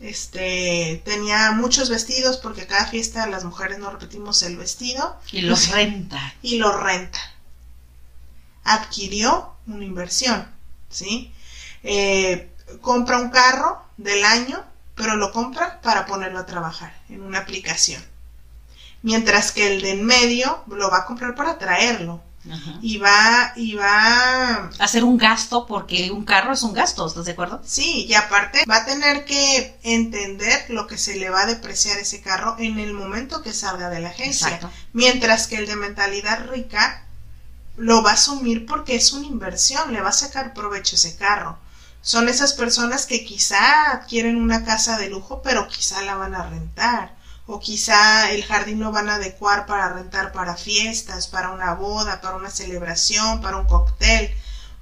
[SPEAKER 1] este, tenía muchos vestidos porque cada fiesta las mujeres no repetimos el vestido.
[SPEAKER 2] Y los renta.
[SPEAKER 1] Y los renta. Adquirió una inversión, ¿sí? Eh, compra un carro del año, pero lo compra para ponerlo a trabajar en una aplicación mientras que el de en medio lo va a comprar para traerlo. Y va, y va
[SPEAKER 2] a hacer un gasto porque un carro es un gasto, ¿estás de acuerdo?
[SPEAKER 1] Sí, y aparte va a tener que entender lo que se le va a depreciar ese carro en el momento que salga de la agencia. Mientras que el de mentalidad rica lo va a asumir porque es una inversión, le va a sacar provecho ese carro. Son esas personas que quizá adquieren una casa de lujo, pero quizá la van a rentar o quizá el jardín lo van a adecuar para rentar para fiestas, para una boda, para una celebración, para un cóctel.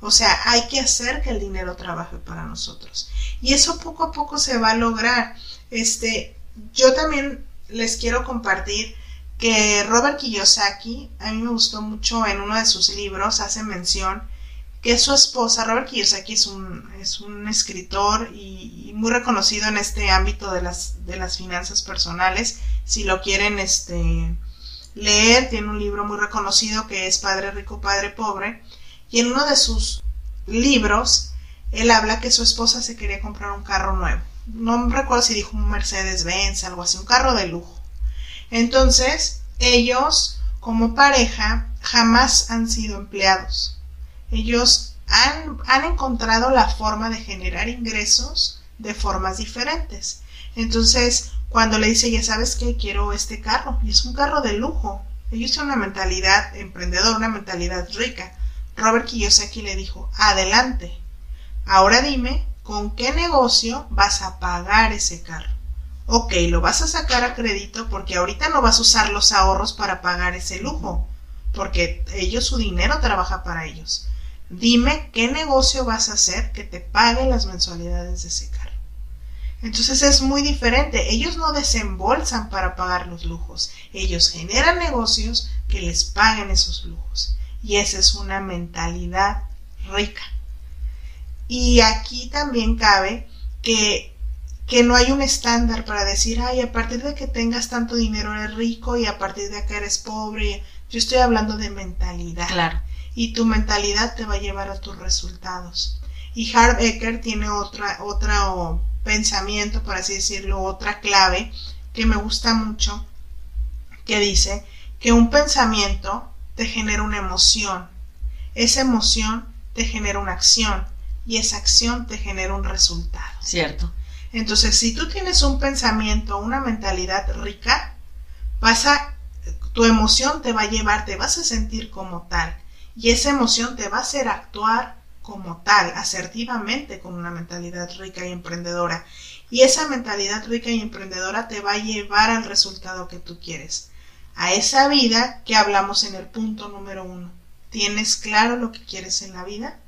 [SPEAKER 1] O sea, hay que hacer que el dinero trabaje para nosotros. Y eso poco a poco se va a lograr. Este, yo también les quiero compartir que Robert Kiyosaki, a mí me gustó mucho en uno de sus libros, hace mención que su esposa, Robert Kiyosaki es un, es un escritor y, muy reconocido en este ámbito de las, de las finanzas personales. Si lo quieren este, leer, tiene un libro muy reconocido que es Padre Rico, Padre Pobre. Y en uno de sus libros, él habla que su esposa se quería comprar un carro nuevo. No recuerdo si dijo un Mercedes-Benz, algo así, un carro de lujo. Entonces, ellos, como pareja, jamás han sido empleados ellos han, encontrado la forma de generar ingresos de formas diferentes. Entonces, cuando le dice, ya sabes que quiero este carro, y es un carro de lujo, ellos tienen una mentalidad emprendedora, una mentalidad rica. Robert Kiyosaki le dijo, adelante, ahora dime con qué negocio vas a pagar ese carro. Ok, lo vas a sacar a crédito porque ahorita no vas a usar los ahorros para pagar ese lujo, porque ellos su dinero trabaja para ellos. Dime qué negocio vas a hacer que te pague las mensualidades de ese carro. Entonces es muy diferente. Ellos no desembolsan para pagar los lujos. Ellos generan negocios que les paguen esos lujos. Y esa es una mentalidad rica. Y aquí también cabe que, que no hay un estándar para decir, ay, a partir de que tengas tanto dinero eres rico y a partir de que eres pobre. Yo estoy hablando de mentalidad.
[SPEAKER 2] Claro
[SPEAKER 1] y tu mentalidad te va a llevar a tus resultados. Y Harv Ecker tiene otra, otro pensamiento, por así decirlo, otra clave que me gusta mucho, que dice que un pensamiento te genera una emoción, esa emoción te genera una acción y esa acción te genera un resultado.
[SPEAKER 2] Cierto.
[SPEAKER 1] Entonces, si tú tienes un pensamiento, una mentalidad rica, vas a, tu emoción te va a llevar, te vas a sentir como tal y esa emoción te va a hacer actuar como tal, asertivamente, con una mentalidad rica y emprendedora. Y esa mentalidad rica y emprendedora te va a llevar al resultado que tú quieres, a esa vida que hablamos en el punto número uno. ¿Tienes claro lo que quieres en la vida?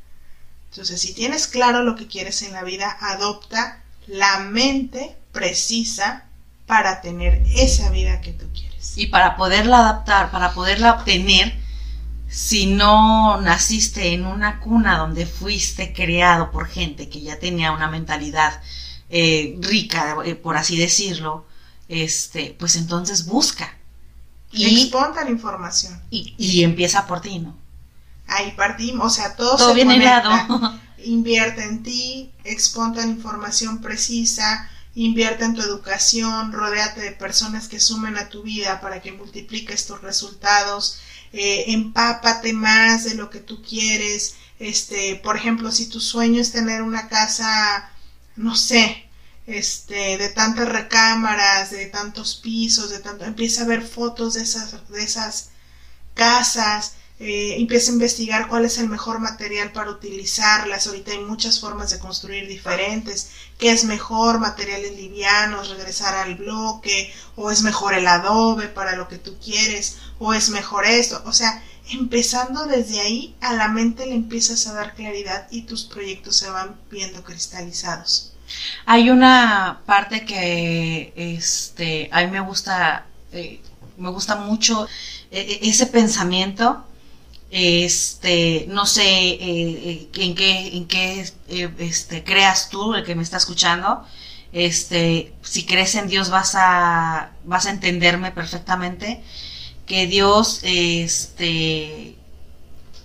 [SPEAKER 1] Entonces, si tienes claro lo que quieres en la vida, adopta la mente precisa para tener esa vida que tú quieres.
[SPEAKER 2] Y para poderla adaptar, para poderla obtener, si no naciste en una cuna donde fuiste criado por gente que ya tenía una mentalidad eh, rica, eh, por así decirlo, este, pues entonces busca.
[SPEAKER 1] Y exponta la información.
[SPEAKER 2] Y, empieza por ti, ¿no?
[SPEAKER 1] Ahí partimos, o sea, todo,
[SPEAKER 2] todo
[SPEAKER 1] se
[SPEAKER 2] viene
[SPEAKER 1] Invierte en ti, exponta la información precisa, invierte en tu educación, rodéate de personas que sumen a tu vida para que multipliques tus resultados, eh, empápate más de lo que tú quieres. Este, por ejemplo, si tu sueño es tener una casa, no sé, este, de tantas recámaras, de tantos pisos, de tanto, empieza a ver fotos de esas, de esas casas, eh, empieza a investigar cuál es el mejor material para utilizarlas. Ahorita hay muchas formas de construir diferentes. ¿Qué es mejor? Materiales livianos, regresar al bloque, o es mejor el adobe para lo que tú quieres, o es mejor esto. O sea, empezando desde ahí, a la mente le empiezas a dar claridad y tus proyectos se van viendo cristalizados.
[SPEAKER 2] Hay una parte que este, a mí me gusta, eh, me gusta mucho eh, ese pensamiento este, no sé eh, eh, en qué, en qué eh, este, creas tú, el que me está escuchando. Este, si crees en Dios vas a, vas a entenderme perfectamente que Dios, este,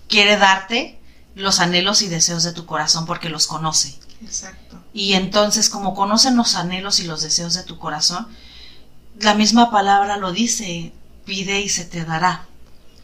[SPEAKER 2] quiere darte los anhelos y deseos de tu corazón porque los conoce.
[SPEAKER 1] Exacto.
[SPEAKER 2] Y entonces, como conocen los anhelos y los deseos de tu corazón, la misma palabra lo dice, pide y se te dará.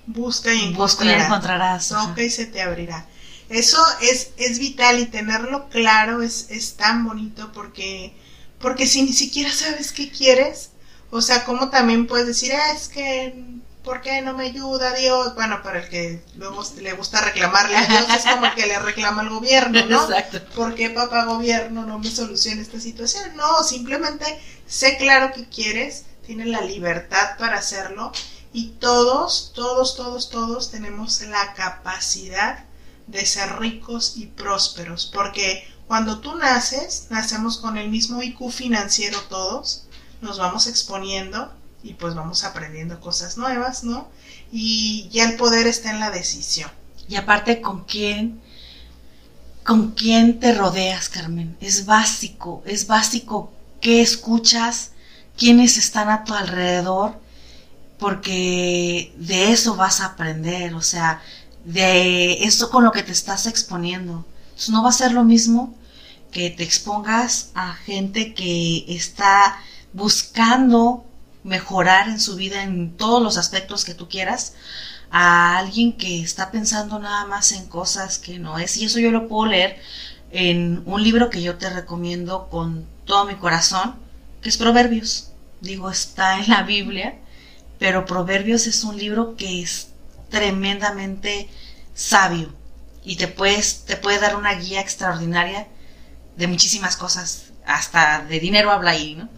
[SPEAKER 1] Busca y
[SPEAKER 2] encontrarás.
[SPEAKER 1] Toca y se te abrirá. Eso es, es vital y tenerlo claro es, es tan bonito porque, porque si ni siquiera sabes qué quieres, o sea, como también puedes decir, ah, es que, ¿por qué no me ayuda Dios? Bueno, para el que luego le gusta reclamarle a Dios, es como el que le reclama al gobierno, ¿no?
[SPEAKER 2] Exacto.
[SPEAKER 1] ¿Por qué papá gobierno no me soluciona esta situación? No, simplemente sé claro que quieres, tienes la libertad para hacerlo y todos, todos, todos, todos tenemos la capacidad de ser ricos y prósperos, porque cuando tú naces, nacemos con el mismo IQ financiero todos, nos vamos exponiendo y pues vamos aprendiendo cosas nuevas, ¿no? Y ya el poder está en la decisión.
[SPEAKER 2] Y aparte, ¿con quién? ¿Con quién te rodeas, Carmen? Es básico, es básico qué escuchas, quiénes están a tu alrededor porque de eso vas a aprender, o sea, de eso con lo que te estás exponiendo. No va a ser lo mismo que te expongas a gente que está buscando mejorar en su vida en todos los aspectos que tú quieras, a alguien que está pensando nada más en cosas que no es. Y eso yo lo puedo leer en un libro que yo te recomiendo con todo mi corazón, que es Proverbios. Digo, está en la Biblia pero Proverbios es un libro que es tremendamente sabio y te, puedes, te puede dar una guía extraordinaria de muchísimas cosas, hasta de dinero habla ahí, ¿no?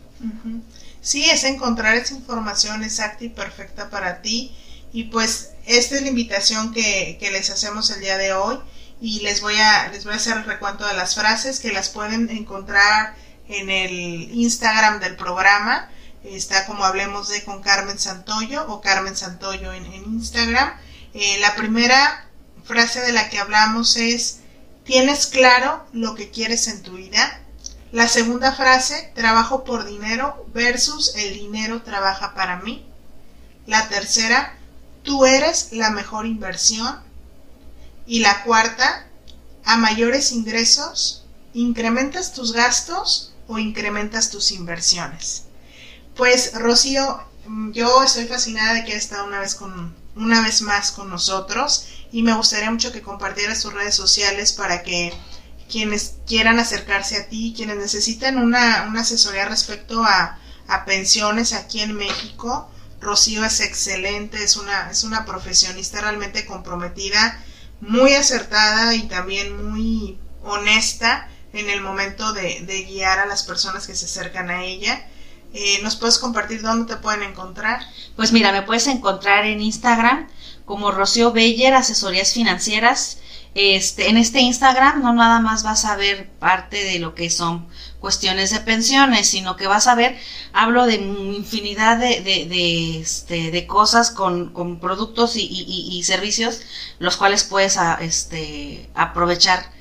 [SPEAKER 1] Sí, es encontrar esa información exacta y perfecta para ti. Y pues esta es la invitación que, que les hacemos el día de hoy. Y les voy a les voy a hacer el recuento de las frases que las pueden encontrar en el Instagram del programa está como hablemos de con Carmen Santoyo o Carmen Santoyo en, Instagram. Eh, la primera frase de la que hablamos es, ¿tienes claro lo que quieres en tu vida? La segunda frase, trabajo por dinero versus el dinero trabaja para mí. La tercera, tú eres la mejor inversión. Y la cuarta, a mayores ingresos, ¿incrementas tus gastos o incrementas tus inversiones? Pues Rocío, mm, yo estoy fascinada de que haya estado una vez con una vez más con nosotros y me gustaría mucho que compartieras tus redes sociales para que quienes quieran acercarse a ti, quienes necesiten una, una asesoría respecto a, a, pensiones aquí en México, Rocío es excelente, es una, es una profesionista realmente comprometida, muy acertada y también muy honesta en el momento de, de guiar a las personas que se acercan a ella eh, ¿Nos puedes compartir dónde te pueden encontrar?
[SPEAKER 2] Pues mira, me puedes encontrar en Instagram como Rocío Beller, Asesorías Financieras. este, en este Instagram no nada más vas a ver parte de lo que son cuestiones de pensiones, sino que vas a ver, hablo de infinidad de, de, de, este, cosas con, con productos y, y, y, servicios, los cuales puedes este, aprovechar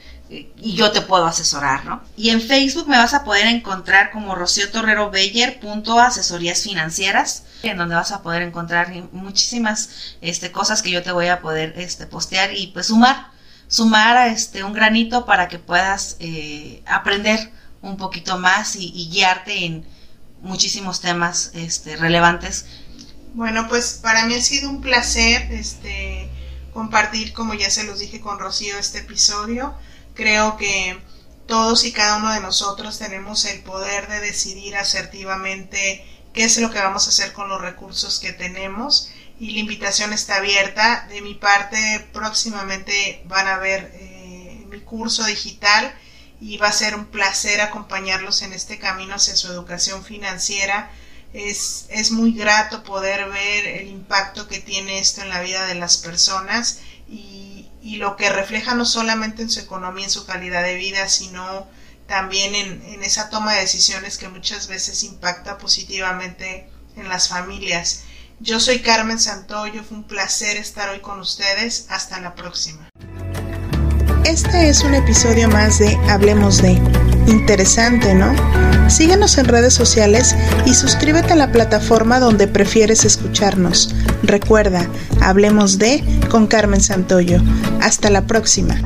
[SPEAKER 2] y yo te puedo asesorar, ¿no? Y en Facebook me vas a poder encontrar como Rocío Torrero Beyer, punto asesorías financieras, en donde vas a poder encontrar muchísimas este, cosas que yo te voy a poder este, postear y pues sumar, sumar a este, un granito para que puedas eh, aprender un poquito más y, guiarte en muchísimos temas este, relevantes.
[SPEAKER 1] Bueno, pues para mí ha sido un placer compartir, como ya se los dije con Rocío, este episodio. Creo que todos y cada uno de nosotros tenemos el poder de decidir asertivamente qué es lo que vamos a hacer con los recursos que tenemos y la invitación está abierta. De mi parte, próximamente van a ver eh, mi curso digital y va a ser un placer acompañarlos en este camino hacia su educación financiera. Es, es muy grato poder ver el impacto que tiene esto en la vida de las personas y, y lo que refleja no solamente en su economía, en su calidad de vida, sino también en, en esa toma de decisiones que muchas veces impacta positivamente en las familias. Yo soy Carmen Santoyo, fue un placer estar hoy con ustedes. Hasta la próxima. Este es un episodio más de Hablemos de. Interesante, ¿no? Síguenos en redes sociales y suscríbete a la plataforma donde prefieres escucharnos. Recuerda, Hablemos de con Carmen Santoyo. Hasta la próxima.